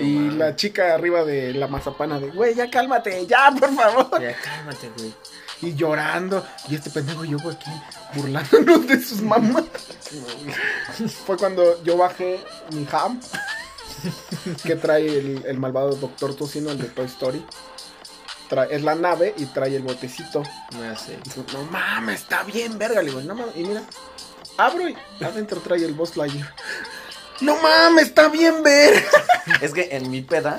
Y la chica arriba de la mazapana de, güey, ya cálmate, ya, por favor. Ya cálmate, güey. y llorando. Y este pendejo yo aquí burlándonos de sus mamás. Fue cuando yo bajé mi ham que trae el, el malvado Doctor Tocino, el de Toy Story. Trae- es la nave y trae el botecito. No mames, está bien, verga. Le digo, no mames. Y mira, abro y adentro trae el Boss Lightyear. No mames, está bien, verga. (laughs) Es que en mi peda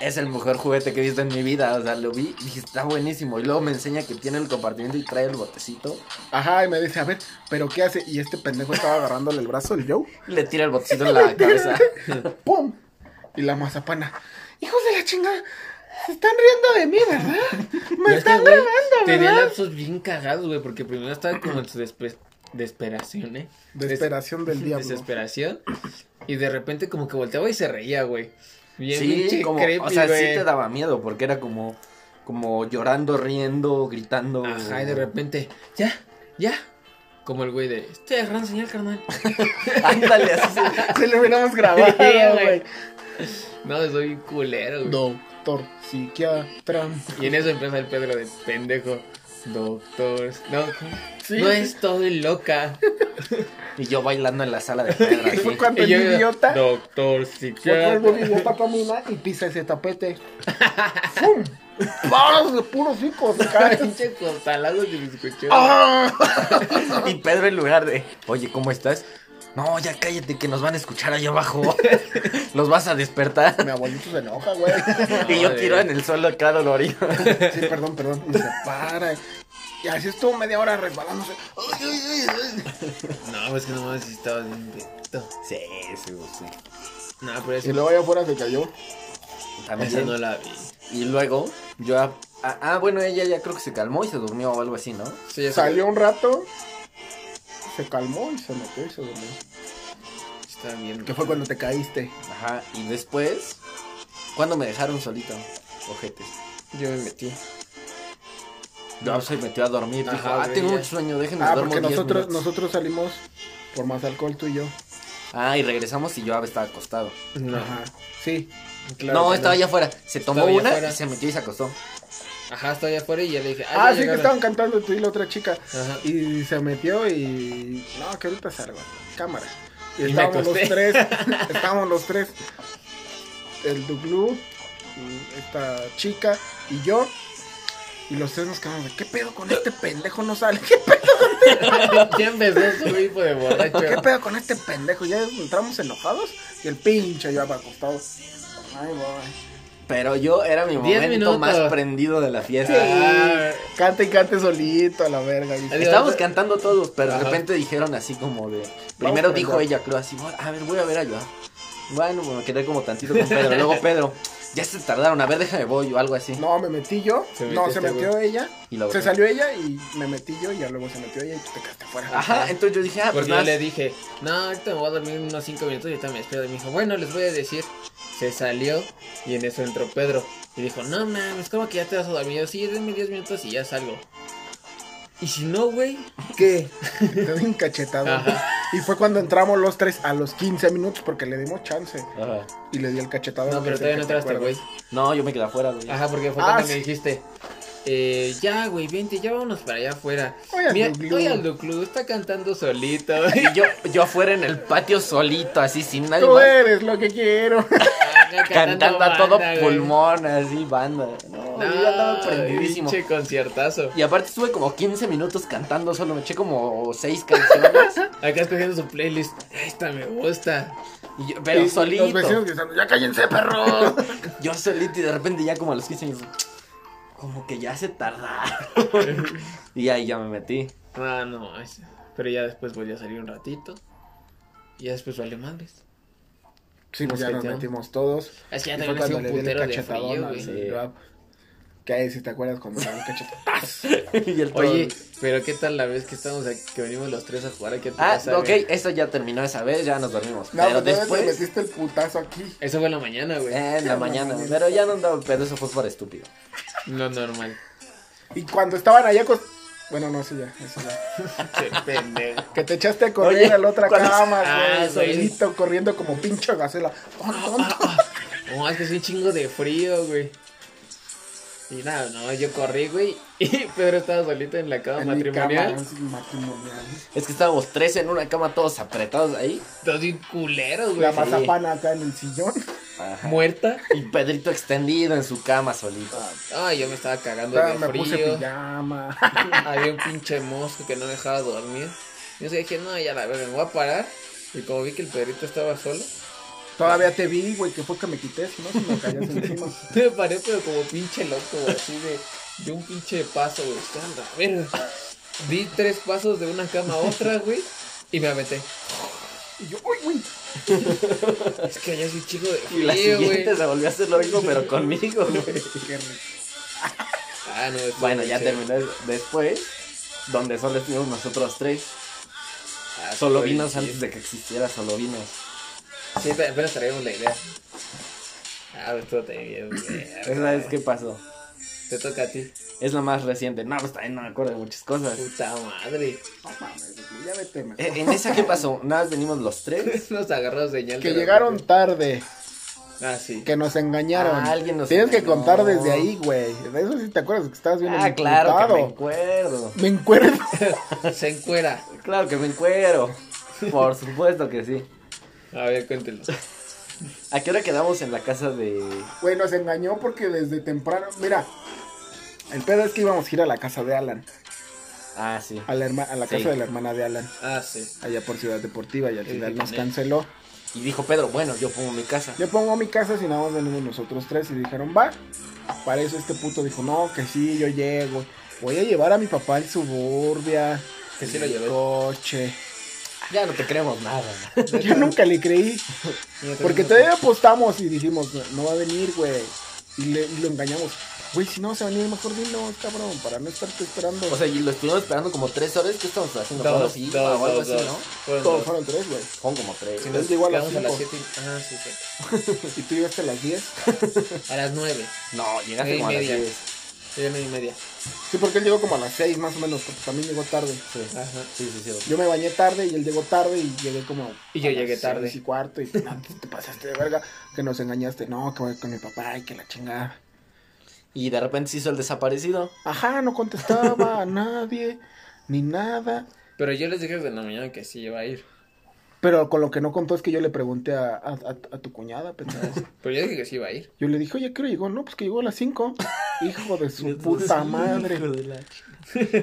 es el mejor juguete que he visto en mi vida. O sea, lo vi y dije, está buenísimo. Y luego me enseña que tiene el compartimiento y trae el botecito. Ajá, y me dice, a ver, ¿pero qué hace? Y este pendejo estaba agarrándole el brazo del Joe. (laughs) Le tira el botecito en la (laughs) cabeza. ¡Pum! Y la mazapana. Hijos de la chingada. Se están riendo de mí, ¿verdad? Me están güey, grabando, Tenía ¿verdad? lapsos bien cagados, güey, porque primero estaba como en su desesperación, ¿eh? Desesperación del (laughs) diablo. Desesperación. Y de repente como que volteaba y se reía, güey. Bien, Sí, como, creepy, o sea, sí te daba miedo porque era como, como llorando, riendo, gritando. Ajá, y de repente, ya, ya. Como el güey de, estoy agarrando señal, carnal. (laughs) Ándale, así se- Se lo hubiéramos grabado, (laughs) Sí, güey. güey. No, soy culero, güey. Doctor, psiquiatra. Y en eso empieza el Pedro de pendejo. Doctor. No. Sí. no estoy loca. Y yo bailando en la sala de pedra. Y fue cuando el idiota. Doctor Fue cuando el psiquiatra. idiota camina y pisa ese tapete. (laughs) ¡Pum! ¡Paras de puro cico! Se cae. Pinche costalazo que me escuchó. ¡Ah! (laughs) Y Pedro en lugar de, oye, ¿cómo estás? No, ya cállate que nos van a escuchar allá abajo. (laughs) Los vas a despertar. Mi abuelito se enoja, güey. Y yo tiro en el suelo acá dolorido. Sí, perdón, perdón. Y se para. Y así estuvo media hora resbalándose. Ay, ay, ay, ay. No, es que no mames, si estaba bien. Sí, sí, sí. No, pero Y eso, luego allá afuera se cayó. También. esa no la vi. Y luego, yo. ah, ah, bueno, ella ya creo que se calmó y se durmió o algo así, ¿no? Sí, ya Salió un rato. Se calmó y se metió y se durmió. Está bien. Que fue cuando te caíste. Ajá. Y después, ¿cuándo me dejaron solito? Ojetes. Yo me metí. Yo se metió a dormir. Dijo, Ajá, ah, tengo ya. mucho sueño, déjenme Ah, dormir porque 10 nosotros, minutos". nosotros salimos por más alcohol, tú y yo. Ah, y regresamos y yo estaba acostado. No, Ajá. Sí. claro no, estaba allá afuera. Se tomó Estaba una y se metió y se acostó. Ajá, allá afuera y ya le dije. Ah, sí, que estaban cantando tú y la otra chica. Ajá. Y se metió y. No, que ahorita salgo. Cámara. Y, estábamos los tres. (laughs) estábamos los tres. El Duglu, esta chica y yo. Y los tres nos quedamos de, ¿qué pedo con este pendejo? No sale. ¿Qué pedo, (laughs) ya empezó su grupo de borracho. ¿Qué pedo con este pendejo? Ya entramos enojados y el pinche ya va acostado. Ay, boy. Pero yo era mi momento más prendido de la fiesta. Ah, Cante y cante solito a la verga. Estábamos cantando todos, pero de repente dijeron así como de... Primero dijo el- ella, creo así, "Voy- a ver, voy a ver a Joa. Bueno, me quedé como tantito con Pedro. Luego Pedro, ya se tardaron, a ver, déjame voy o algo así. No, me metí yo. Se metió no, se este metió ella. Y Se dejé. salió ella y me metí yo. Y ya luego se metió ella y tú te quedaste afuera. Ajá, entonces yo dije, ah, pues Porque yo le dije, no, ahorita me voy a dormir unos 5 minutos y ahorita me despido. Y me dijo, bueno, les voy a decir. Se salió y en eso entró Pedro. Y dijo, no mames, ¿cómo que ya te vas a dormir? Yo, sí, denme 10 minutos y ya salgo. Y si no, güey, ¿qué? (laughs) Te doy un cachetado. Y fue cuando entramos los tres a los 15 minutos porque le dimos chance. Ajá. Y le di el cachetado. No, pero todavía no entraste, güey. No, yo me quedé afuera, güey. Ajá, porque fue Ah, cuando sí. me dijiste, eh, ya, güey, vente, ya vámonos para allá afuera. Mira, oye al Duclú, está cantando solito. (laughs) Y yo, yo afuera en el patio solito, así, sin nadie Tú más. eres lo que quiero. (laughs) Cantando a todo güey. pulmón, así, banda. No, No, yo andaba prendidísimo. pinche conciertazo. Y aparte estuve como 15 minutos cantando, solo me eché como 6 canciones. (laughs) Acá escogiendo su playlist. Esta me gusta. Y yo- pero Y solito. Los vecinos gritando, ya cállense, perro. (laughs) Yo solito y de repente ya como a los 15 minutos. Como que ya se tardaron. (laughs) y ahí ya me metí. Ah, no, pero ya después volví a salir un ratito. Y ya después valió madres. Sí, pues ya nos metimos todos. Es que ya también un putero de frío, güey. Si te acuerdas, cuando el cachetadazo. (laughs) y el todo- Oye, pero ¿qué tal la vez que estamos aquí, que venimos los tres a jugar aquí a tu Ah, casa, ok, güey? eso ya terminó esa vez, ya nos dormimos. No, pero pero después. te metiste el putazo aquí. Eso fue en la mañana, güey. Eh, en la mañana. Pero ya no andaba el pedo, eso fue por estúpido. Lo normal. Y cuando estaban allá con... Bueno, no, sí, ya. Eso ya. (laughs) Que te echaste a correr Oye, a la otra cama, Ah, güey. soy- Solito, corriendo como pinche gacela. No, (laughs) es que es un chingo de frío, güey. Y nada, no, yo corrí, güey. Y (laughs) Pedro estaba solito en la cama En mi matrimonial. cama, sí, matrimonial. Es que estábamos tres en una cama todos apretados ahí. Todos bien culeros, güey. La mazapana acá en el sillón. Ajá. Muerta. Y Pedrito extendido en su cama solito. Ay, yo me estaba cagando de me puse frío. pijama. (laughs) Había un pinche mosco que no me dejaba dormir. Yo dije, no, ya la verdad, me voy a parar. Y como vi que el Pedrito estaba solo, Todavía te vi, güey, que fue que me quité, si no, se me caías (laughs) encima. me paré, pero como pinche loco, güey, así de, de un pinche paso, güey. Anda, a ver. Di tres pasos de una cama a otra, güey. Y me aventé. Y yo, uy, güey. Es que allá es un chico de Y la siguiente güey. se volvió a hacer lo mismo, pero conmigo, güey. Ah, no, Bueno, ya terminé después, donde solo estuvimos nosotros tres. Ah, Solo vinos antes de que existiera solo vinos. Sí, apenas traíamos la idea. Ah, pues tú te bien, güey. Esa vez, ¿qué pasó? Te toca a ti. Es la más reciente. No, pues también no me acuerdo de muchas cosas. Puta madre. No mames, ya vete mejor. Eh, ¿En esa qué pasó? Nada, más venimos los tres. (laughs) Nos agarró señal. Que de la llegaron tarde, Ah, sí. que nos engañaron. Ah, alguien nos Tienes que contar desde ahí, güey. De eso sí te acuerdas que estabas bien Ah, claro que me encuerdo. Me encuerdo. (laughs) Se encuera. Claro que me encuero. Por (laughs) supuesto que sí. A ver, cuéntelo. ¿A qué hora quedamos en la casa de...? Güey, nos engañó porque desde temprano. Mira, el pedo es que íbamos a ir a la casa de Alan. Ah, sí. A la, herma- a la Sí. casa de la hermana de Alan. Ah, sí. Allá por Ciudad Deportiva y al final sí, nos canceló. Y dijo Pedro, bueno, yo pongo mi casa. Yo pongo mi casa si nada más venimos nosotros tres y dijeron, va. Para eso este puto dijo, no, que sí, yo llego. Voy a llevar a mi papá al suburbia. Que sí lo el llevé. coche. Ya no te creemos nada. (laughs) Yo nunca le creí. (laughs) Porque todavía apostamos y dijimos, no va a venir, güey. Y, le- y lo engañamos. Güey, si no vas a venir, mejor dinos, cabrón, para no estarte esperando. O sea, y lo estuvimos esperando como tres horas. ¿Qué estamos haciendo? Dos, ¿Juego dos, así? dos, o algo así, dos. no? Fueron Todos dos. fueron tres, güey. Son como tres. Si Él nos llegó a a las cinco. 7 Ah, sí, sí. (laughs) Y tú llegaste a las 10. A las 9. No, llegaste Nueve y como a las media. diez. Sí, nueve y media. Sí, porque él llegó como a las 6 más o menos, porque también llegó tarde. Sí. Ajá. Sí, sí, sí. Yo me bañé tarde y él llegó tarde y llegué como. Y yo a las llegué tarde. y cuarto y no, te pasaste de verga. Que nos engañaste. No, que voy con mi papá y que la chingada. Y de repente se hizo el desaparecido. Ajá, no contestaba a (laughs) nadie, ni nada. Pero yo les dije desde la mañana que sí iba a ir. Pero con lo que no contó es que yo le pregunté a, a, a- a tu cuñada. (laughs) Pero yo dije que sí iba a ir. Yo le dije, oye, ¿qué hora llegó? No, pues que llegó a las 5. (laughs) Hijo de su puta madre.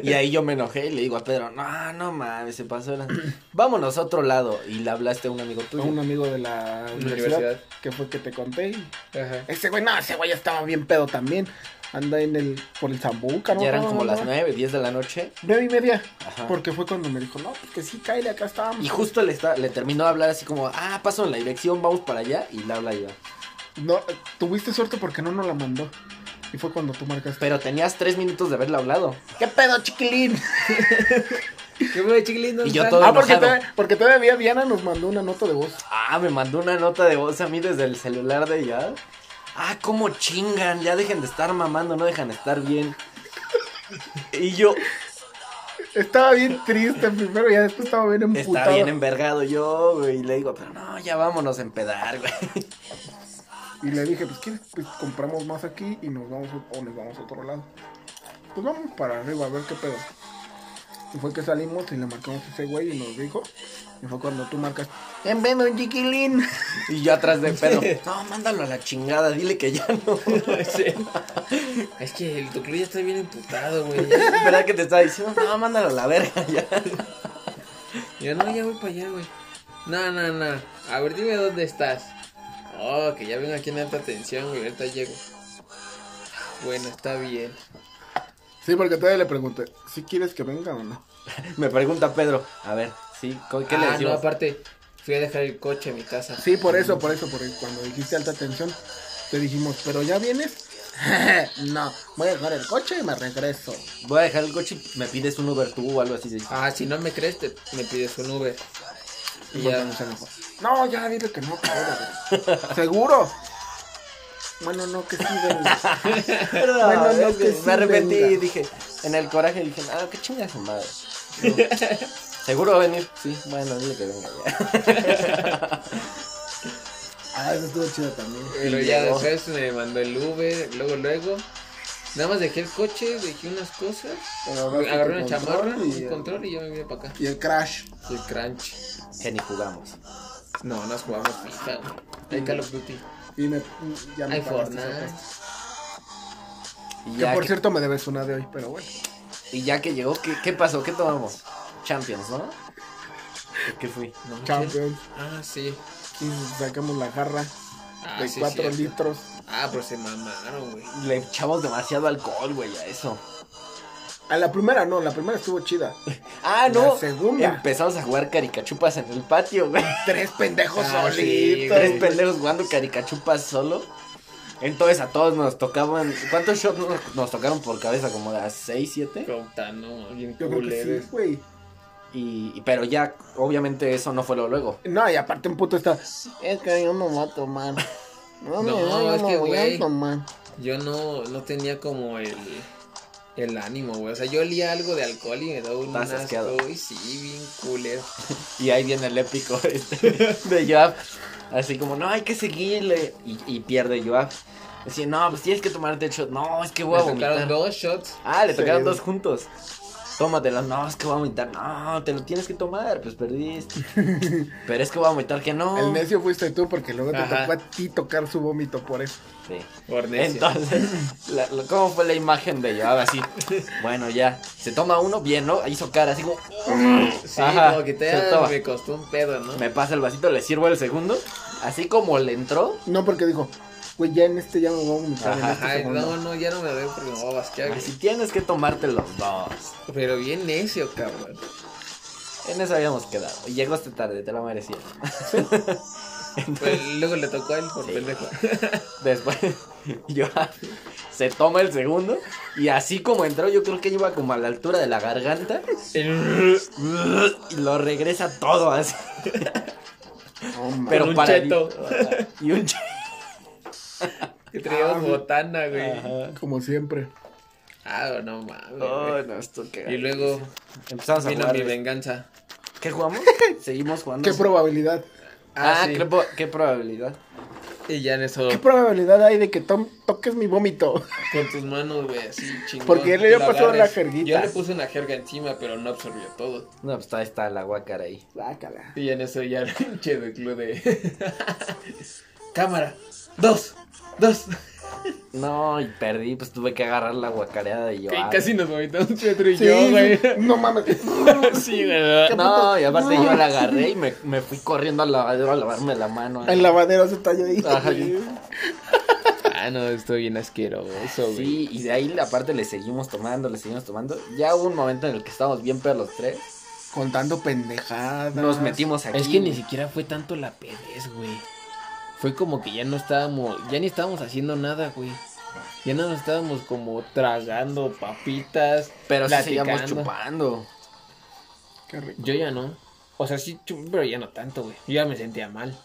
Y ahí yo me enojé y le digo a Pedro, no, no mames, se pasó. la- Vámonos a otro lado. Y le hablaste a un amigo A tuyo. un amigo de la universidad, universidad. que fue que te conté. y Ajá. Ese güey, no, ese güey ya estaba bien pedo también. Anda en el, por el Zambuca, ¿no? Ya eran como las no. nueve, diez de la noche. Nueve y media. Ajá. Porque fue cuando me dijo, no, pues que sí, cállate, acá estábamos. Y justo le, está, le terminó de hablar así como, ah, paso en la dirección, vamos para allá. Y le habla yo. No, tuviste suerte porque no nos la mandó. Y fue cuando tú marcaste. Pero tenías tres minutos de haberle hablado. ¿Qué pedo, chiquilín? (laughs) ¿Qué fue, chiquilín? ¿Dónde Y yo todo- Ah, porque, todavía- porque todavía Diana nos mandó una nota de voz. Ah, me mandó una nota de voz a mí desde el celular de ella. Ah, cómo chingan, ya dejen de estar mamando, no dejan de estar bien. Y yo, Estaba bien triste primero y ya después estaba bien emputado. está bien envergado yo, güey. Y le digo, pero no, ya vámonos a empedar, güey. Y le dije, pues, ¿quieres? Pues compramos más aquí y nos vamos o nos vamos a otro lado. Pues vamos para arriba a ver qué pedo. Y fue que salimos y le marcamos a ese güey y nos dijo. Y fue cuando tú marcas, ¡En vez un chiquilín! (laughs) Y yo atrás de pedo, (laughs) no, mándalo a la chingada, dile que ya no. (laughs) Es que el doctor ya está bien emputado, güey. ¿Verdad que te estaba diciendo? No, mándalo a la verga ya. Yo no, ya voy para allá, güey. No, no, no. A ver, dime dónde estás. Oh, que ya vengo aquí en alta tensión, güey. Ahorita llego. Bueno, está bien. Sí, porque todavía le pregunté, ¿si quieres que venga o no? (laughs) Me pregunta Pedro, a ver, ¿sí? ¿Qué ah, le no, decimos? aparte, fui a dejar el coche a mi casa. Sí, por eso, por eso, porque cuando dijiste alta tensión, te dijimos, ¿pero ya vienes? (laughs) no, voy a dejar el coche y me regreso. Voy a dejar el coche y me pides un Uber tú o algo así. sí. Ah, si no me crees, te, me pides un Uber. Y ya. No, ya dile que no, cabrón. (laughs) ¿Seguro? Bueno, no, que sí venga. (laughs) Pero, Bueno, no, es que que sí me arrepentí venga. y dije, en el coraje dije, ah, qué chinga su madre. (laughs) ¿Seguro va a venir? Sí, bueno, dile que venga ya. (laughs) Ah, eso estuvo chido también. Pero Y ya llegó. después me mandó el Uber, luego, luego. Nada más dejé el coche, dejé unas cosas, agarré una chamarra, y, un control y ya me vine para acá. y el crash. Y el crunch. Que ni jugamos. No, nos jugamos FIFA, güey. Hay Call of Duty. Y me, ya me pagaste Fortnite. Y Que ya, por que, cierto me debes una de hoy, pero bueno. y ya que llegó, ¿qué, ¿qué pasó? ¿Qué tomamos? Champions, ¿no? ¿Qué fui? No, Champions. Ah, sí. Y sacamos la jarra Ah, de sí, 4 cierto. litros. Ah, pero se mamaron, güey. Le echamos demasiado alcohol, güey, a eso. A la primera no, la primera estuvo chida. (laughs) Ah, La no. segunda. Empezamos a jugar caricachupas en el patio, güey. (laughs) Tres pendejos Ah, sí, solitos. Tres pendejos jugando caricachupas solo. Entonces a todos nos tocaban. ¿Cuántos shots nos, nos tocaron por cabeza? ¿Como de a 6, 7? Cautano, bien Yo creo que sí, güey. Y, y- pero ya, obviamente, eso no fue lo luego. No, y aparte un puto está. Es que yo no voy a tomar. (laughs) No, No, no, yo es no que, voy güey. a tomar. Yo no, no tenía como el, el ánimo, güey. O sea, yo olía algo de alcohol y me daba un Estás asco. Y sí, bien culero. (laughs) Y ahí viene el épico (laughs) este de Joab. Así como, no, hay que seguirle. Y, y pierde Joab. Decía, no, pues tienes que tomarte el shot. No, es que voy a Me tocaron dos shots. Ah, le Sí. tocaron dos juntos. Tómatelo. No, es que voy a vomitar. No, te lo tienes que tomar. Pues perdiste. (laughs) Pero es que voy a vomitar que no. El necio fuiste tú porque luego te Ajá. tocó a ti tocar su vómito por eso. Sí. Por necio. Entonces, (laughs) la- la- ¿cómo fue la imagen de Joab así? (laughs) Bueno, ya. Se toma uno, bien, ¿no? Hizo cara así como. Sí, Ajá, como que te me costó un pedo, ¿no? Me pasa el vasito, le sirvo el segundo. Así como le entró. No, porque dijo, güey, ya en este ya me voy a vomitar. en Ajá, este no, no, ya no me veo porque me voy a basquear, güey. Así tienes que tomarte los dos. Pero bien necio, cabrón. En eso habíamos quedado. Llegaste tarde, te lo merecías. (laughs) Pues luego le tocó a él por Sí. pendejo. (laughs) Después, (laughs) yo se toma el segundo. Y así como entró, yo creo que iba como a la altura de la garganta. Y lo regresa todo así. Man. Pero un para. cheto. Y un cheto. (laughs) Que traíamos Ah, botana, güey. Ajá. Como siempre. Ah, no mames. Güey. no, esto qué. Y luego empezamos a vino jugar. mi venganza. ¿Qué jugamos? (laughs) Seguimos jugando. ¿Qué probabilidad? Ah, sí. ¿qué, qué probabilidad. Y ya en eso, ¿Qué probabilidad hay de que tom- toques mi vómito? (laughs) con tus manos, güey, así chingón. Porque él le lo pasó la jerguita. Yo le puse una jerga encima, pero no absorbió todo. No, pues ahí está la guacara ahí. Bácala. Y en eso ya el pinche de club de... Cámara. Dos. Dos. No, y perdí, pues tuve que agarrar la guacareada de yo. Casi nos vomitamos Pedro y Sí, yo, güey. no mames. (laughs) Sí, güey. No, y aparte No. yo la agarré y me, me fui corriendo al lavadero a lavarme la mano. El lavadero se talló ahí. Ajá. Ah, no, estoy bien asqueroso, güey. Sí, y de ahí aparte le seguimos tomando, le seguimos tomando. Ya hubo un momento en el que estábamos bien peor los tres. Contando pendejadas. Nos metimos aquí. Es que ni siquiera fue tanto la pedez, güey. Fue como que ya no estábamos, ya ni estábamos haciendo nada, güey. Ya no nos estábamos como tragando papitas. Pero sí seguíamos chupando. Qué rico. Yo ya no. O sea, sí, chupé, pero ya no tanto, güey. Yo ya me sentía mal.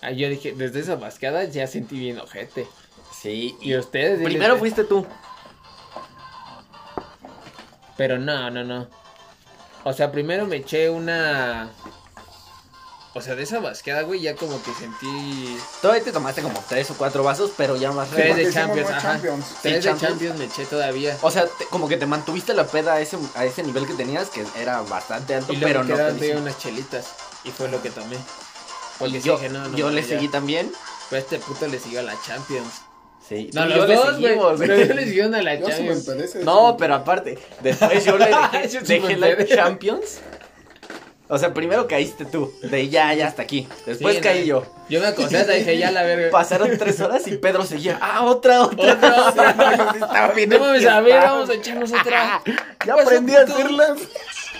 Ah, yo dije, desde esa basqueada ya sentí bien ojete. Sí, Y ustedes. Primero fuiste tú. Pero no, no, no. O sea, primero me eché una. O sea, de esa basqueada, güey, ya como que sentí. Todavía te tomaste como tres o cuatro vasos, pero ya más Tres de Champions, ajá. Champions. Tres de Champions. Champions me eché todavía. O sea, te- como que te mantuviste la peda a ese, a ese nivel que tenías, que era bastante alto, Y luego pero no. quedaron feliz. todavía unas chelitas. Y fue lo que tomé. Porque yo, dije, no, no, yo no, le ya. seguí también. Pero este puto le siguió a la Champions. Sí. No, los dos, güey. seguimos, Pero ellos le siguieron a la Yo sí me Champions. No, pero aparte, después yo le (laughs) dejé, Yo sí me dejé la enteré. Champions. O sea, primero caíste tú, de ya, ya hasta aquí. Después Sí, caí no. yo. Yo me acosté hasta dije, ya la verga. Pasaron tres horas y Pedro seguía, ah, otra, otra. Otra, otra. (laughs) Estaba bien No mames, a ver, vamos a echarnos otra. (laughs) Ya aprendí a hacerlas.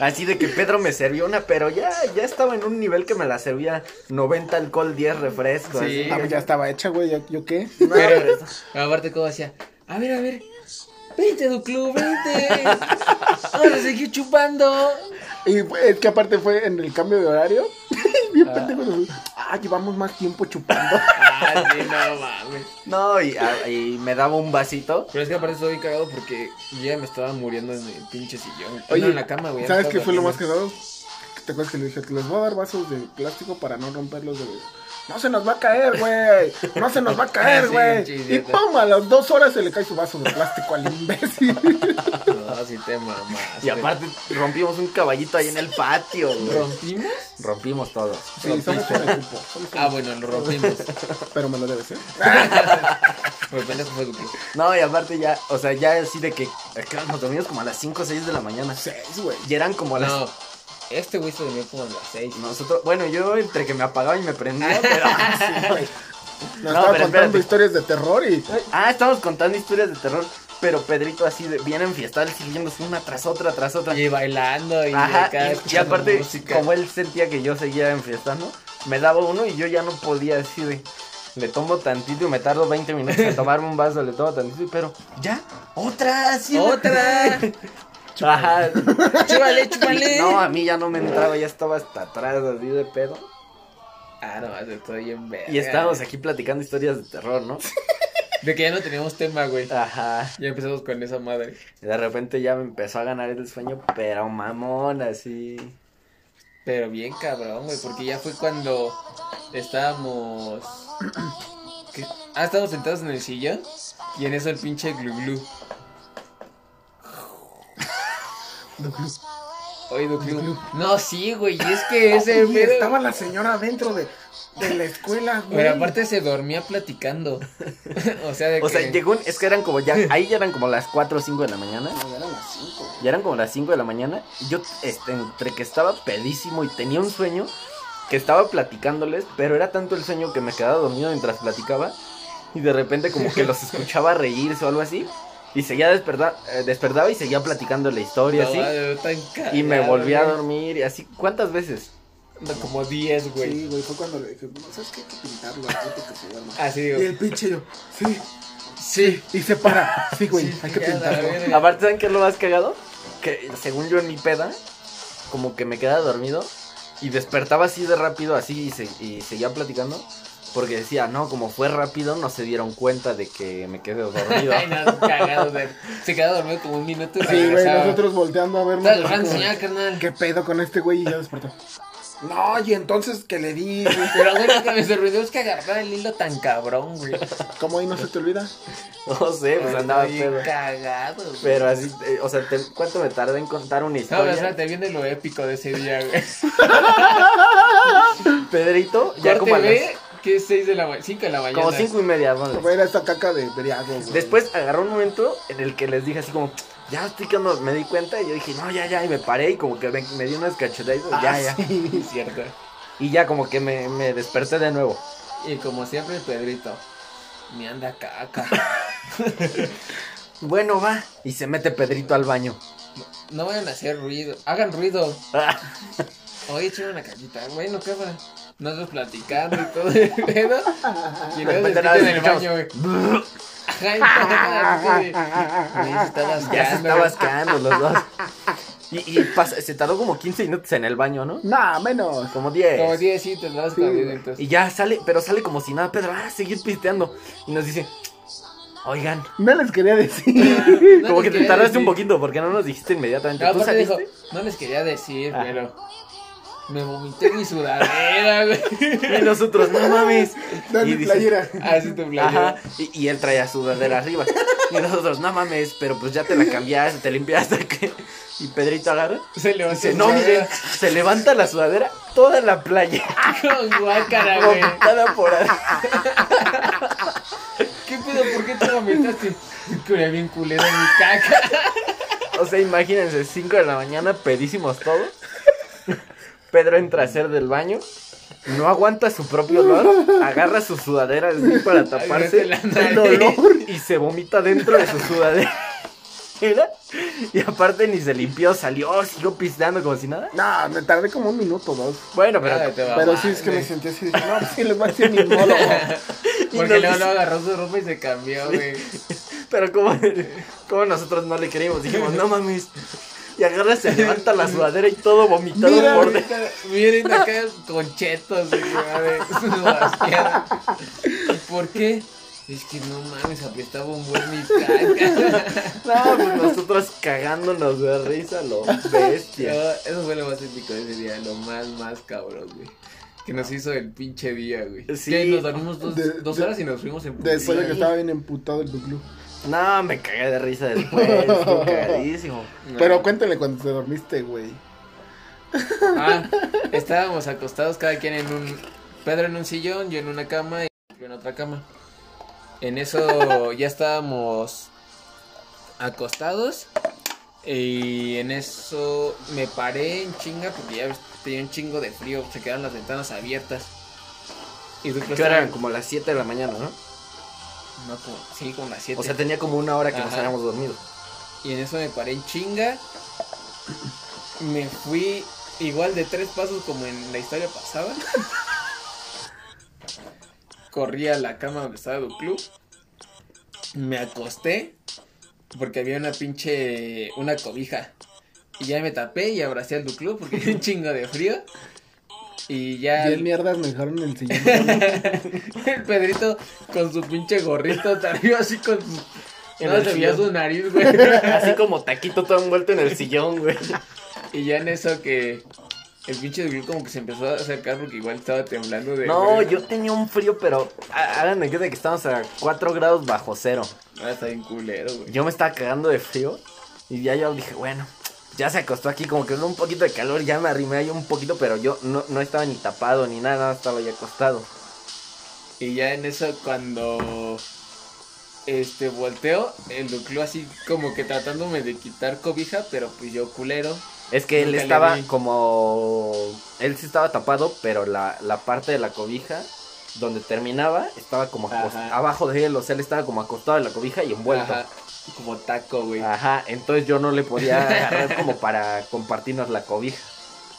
Así de que Pedro me servó una, pero ya, ya estaba en un nivel que me la servía 90 alcohol, 10 refrescos. Sí. así. Ah, pues ya estaba hecha, güey. ¿Yo, yo qué? No, pero- Pero, aparte, como decía, a ver, a ver, vente, du club, vente. Vamos a seguir chupando. Y es que aparte fue en el cambio de horario. (laughs) Bien Ah. pendejo. Ah, llevamos más tiempo chupando. Ah, sí, no mames. No, y, a- y me daba un vasito. Pero es que aparte estoy cagado porque ya me estaba muriendo en el pinche sillón. Oye, no, en la cama, güey. ¿Sabes qué fue lo más cagado? ¿Te acuerdas que le dije? Les voy a dar vasos de plástico para no romperlos de, no se nos va a caer, güey. No se nos va a caer, (laughs) Sí, güey. sí, y pum, a las dos horas se le cae su vaso de plástico al imbécil. (laughs) No, si te mamás. Y aparte rompimos un caballito ahí en el patio, güey. ¿Rompimos? Rompimos todo. Sí, somos un Ah, bueno, lo rompimos. (laughs) Pero me lo debes, ¿eh? Pues. No, y aparte ya, o sea, ya así de que, que nos dormimos como a las 5 o 6 de la mañana. Seis, güey. Y eran como a las... No, este güey se durmió como a las 6. Nosotros, bueno, yo entre que me apagaba y me prendía, (laughs) pero... Sí, güey. Nos No, estaba pero contando espérate. historias de terror y. Ah, estamos contando historias de terror, pero Pedrito así de, bien enfiestado, él siguiéndose una tras otra, tras otra. Y bailando y Ajá, acá y- aparte, música. como él sentía que yo seguía enfiestando, me daba uno y yo ya no podía decir de, le tomo tantito y me tardo 20 minutos en (laughs) tomarme un vaso, le tomo tantito, y- pero ya, otra, sí, ¡Otra! (laughs) Ajá. ¡Chúpale, chúpale! No, a mí ya no me entraba, ya estaba hasta atrás así de pedo. Ah, no, estoy bien verga. Y estábamos aquí platicando historias de terror, ¿no? (laughs) De que ya no teníamos tema, güey. Ajá. Ya empezamos con esa madre. Y de repente ya me empezó a ganar el sueño, pero mamón, así. Pero bien cabrón, güey, porque ya fue cuando estábamos... (clears throat) ¿Qué? Ah, estábamos sentados en el sillón y en eso el pinche glu glu. Oye, No, sí, güey, y es que ese pedo- estaba la señora dentro de, de la escuela, güey. Pero aparte se dormía platicando. (laughs) o sea, de O sea, que- llegó, un- es que eran como ya, ahí ya eran como las 4 o 5 de la mañana. No, eran las cinco. Ya eran como las 5 de la mañana. Y yo, este, entre que estaba pedísimo y tenía un sueño, que estaba platicándoles, pero era tanto el sueño que me quedaba dormido mientras platicaba. Y de repente como que los escuchaba reírse o algo así. Y seguía despertar, eh, despertaba y seguía platicando la historia No, así. madre, Y me volví a dormir y así. ¿Cuántas veces? No, Como 10, güey. Sí, güey, fue cuando le dije, ¿sabes qué? Hay que pintarlo, hay que se duerma. Así Y digo. el pinche yo, sí, Sí. y se para. Sí, güey, Sí, hay que pintarlo. Aparte, ¿saben qué es lo más cagado? Que según yo en mi peda, como que me quedaba dormido y despertaba así de rápido, así y, se- y seguía platicando. Porque decía, no, como fue rápido, no se dieron cuenta de que me quedé dormido. (laughs) Ay, no, cagado, güey. Se quedaba dormido como un minuto y Sí, güey, nosotros volteando a vernos. Estás como, carnal. ¿Qué pedo con este güey? Y ya despertó. No, y entonces que le di, güey. Pero, güey, lo que me sorprendió es que agarraba el hilo tan cabrón, güey. ¿Cómo ahí no se te olvida? (laughs) No sé, pues andaba Bien pedo. cagado, güey. Pero así, eh, o sea, te- ¿cuánto me tardé en contar una No, pero historia? espérate, viene lo épico de ese día, güey. (laughs) Pedrito, ya Corte como a las, B, que es 6 de la mañana, 5 de la mañana. como cinco y media, vamos. Era esa caca de briago, güey. Después agarró un momento en el que les dije así como, ya estoy quedando, me di cuenta y yo dije, no, ya, ya, y me paré y como que me, me di unas cachetadas, Ah, ya, ya. sí. (laughs) Cierto. Y ya como que me, me desperté de nuevo. Y como siempre, Pedrito. Me anda caca. (laughs) Bueno, va. Y se mete Pedrito al baño. No vayan a hacer ruido. Hagan ruido. Oye, echen una callita. Bueno, cámara. Nosotros platicando y todo el pedo. Y luego se repente en el baño, güey. (laughs) Ajá, y todo ya se asqueando los dos. (laughs) Y, y pasa- se tardó como 15 minutos en el baño, ¿no? Nah, menos. Como 10. Como 10 sí, te das Sí, güey. minutos. Y ya sale, pero sale como si nada, Pedro, ah, seguir pisteando. Y nos dice, oigan, No les quería decir. (laughs) No como que te tardaste decir. un poquito porque no nos dijiste inmediatamente. No, no les quería decir, Ah. pero me vomité mi sudadera, güey. (laughs) Y nosotros, no mames. No, y dice, playera. Así tu playera. Ajá, y, y él traía sudadera arriba. Y nosotros, no mames, pero pues ya te la cambiaste, te limpiaste. ¿qué? Y Pedrito agarra. Se Y levantó. dice, no, miren, se levanta la sudadera toda la playa. (laughs) Con guácara, güey. Por ahí. ¿Qué pedo? ¿Por qué te vomitaste? Curia bien culera en mi caca. O sea, imagínense, 5 de la mañana, pedísimos todos. Pedro entra a hacer del baño. No aguanta su propio olor. Agarra su sudadera así para taparse el olor y se vomita dentro de su sudadera. (laughs) Y aparte ni se limpió, salió, siguió pisteando como si nada. Nah, me tardé como un minuto, dos. Bueno, pero. Te va Pero mal, sí es que me sentí así. No, pues sí, les voy a decir mi monólogo. (laughs) y Porque luego, luego agarró su ropa y se cambió, güey. (laughs) Pero como, como nosotros no le queríamos, dijimos, no mames. Y agarra, se levanta la sudadera y todo vomitado Mira, por dentro. miren acá con chetos, güey, madre. (laughs) Asqueado. ¿Y por qué? Es que no mames, apestaba un buen mi caca. No, pues nosotros cagándonos de risa, lo bestia. No, eso fue lo más épico de ese día, lo más, más cabrón, güey. que nos hizo el pinche día, güey. Sí. Que nos dormimos dos, De- dos de- horas y nos fuimos en Después de que estaba bien emputado el Duclu. No, me cagué de risa después. estuvo (laughs) cagadísimo. Pero cuéntale cuando te dormiste, güey. Ah, (laughs) estábamos acostados cada quien en un... Pedro en un sillón, yo en una cama y yo en otra cama. En eso ya estábamos acostados y en eso me paré en chinga porque ya tenía un chingo de frío, se quedaron las ventanas abiertas. Y tú Que eran como las 7 de la mañana, ¿no? No, como, sí, como las 7. O sea, tenía como una hora que nos Ajá. habíamos dormido. Y en eso me paré en chinga. Me fui igual de tres pasos como en la historia pasada. Corrí a la cama donde estaba el club. Me acosté. Porque había una pinche. Una cobija. Y ya me tapé y abracé al club porque había (laughs) un chingo de frío. Y ya. Diez mierdas me dejaron en el sillón. (laughs) el Pedrito con su pinche gorrito (laughs) arriba así con su. En No se veía su nariz, güey. (laughs) Así como taquito todo envuelto en el sillón, güey. Y ya en eso que el pinche de como que se empezó a acercar porque igual estaba temblando de No, yo tenía un frío, pero há- hagan de cuenta que estamos a 4 grados bajo cero. Ah, está bien culero, güey. Yo me estaba cagando de frío y ya yo dije, bueno, ya se acostó aquí, como que un poquito de calor, ya me arrimé ahí un poquito, pero yo no, no estaba ni tapado ni nada, nada, estaba ya acostado. Y ya en eso cuando este volteo, el Duclo así como que tratándome de quitar cobija, pero pues yo culero. Es que él estaba como... Él sí estaba tapado, pero la, la parte de la cobija donde terminaba estaba como acost- abajo de él, o sea, él estaba como acostado en la cobija y envuelto. Ajá, como taco, güey. Ajá, entonces yo no le podía agarrar como para compartirnos la cobija.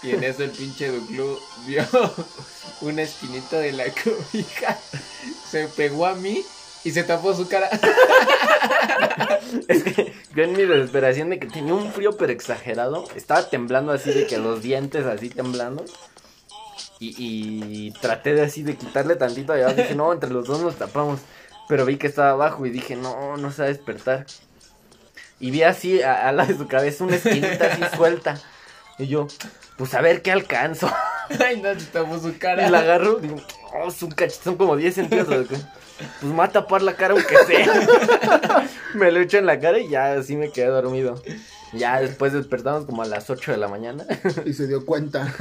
Y en eso el pinche Duclo vio (laughs) una esquinita de la cobija, se pegó a mí y se tapó su cara. Es que yo en mi desesperación de que tenía un frío pero exagerado, estaba temblando así de que los dientes así temblando. Y, y traté de así de quitarle tantito de abajo. Dije, no, entre los dos nos tapamos. Pero vi que estaba abajo y dije, no, no se va a despertar. Y vi así a, a la de su cabeza una esquinita así (laughs) suelta. Y yo, pues a ver qué alcanzo. (laughs) Ay, no, se tapó su cara. Y la agarro, digo, oh, es un cachito, son como 10 centímetros. Pues me va a tapar la cara aunque sea. (laughs) me lo echo en la cara y ya así me quedé dormido. Ya después despertamos como a las 8 de la mañana. y se dio cuenta.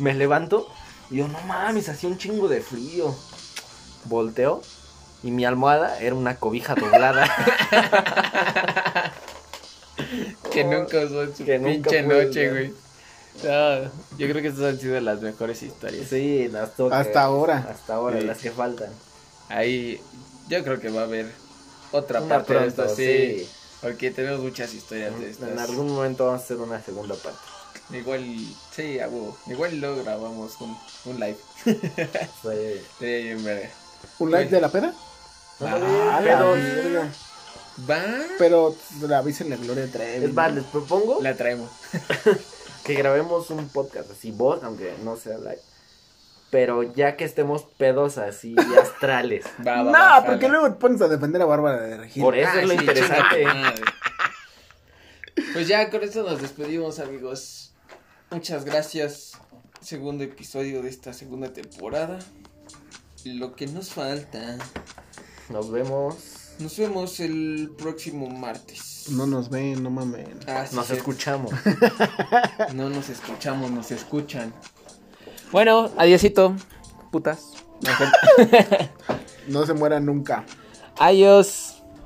me levanto y yo, no mames, hacía un chingo de frío. Volteo y mi almohada era una cobija doblada. (laughs) Que nunca usó en su Que nunca pinche pude noche, güey. No, yo creo que estas han sido las mejores historias. sí, hasta, Hasta ahora. Hasta ahora, Sí. las que faltan. Ahí, yo creo que va a haber otra Una parte de esto, sí. sí. Porque tenemos muchas historias de estas. En algún momento vamos a hacer una segunda parte. Igual, sí, a huevo. Igual luego grabamos un, un live. (laughs) Sí. Verga. ¿Un like de la peda? Ah, la pero-. Va, Pero la avísenle a Gloria Trevi. Es más, les propongo la traemos. (laughs) que grabemos un podcast así, vos, aunque no sea live. Pero ya que estemos pedos así (laughs) astrales. Va, va, No, va, porque jala. luego te pones a defender a Bárbara de Regil. Por eso Ah, es lo sí, interesante. Pues ya con esto nos despedimos, amigos. Muchas gracias. Segundo episodio de esta segunda temporada. Lo que nos falta. Nos vemos. Nos vemos el próximo martes. No nos ven, no mamen. Ah, sí, Nos sí. escuchamos. No nos escuchamos, nos escuchan. Bueno, adiosito, putas. (laughs) No se mueran nunca. Adiós.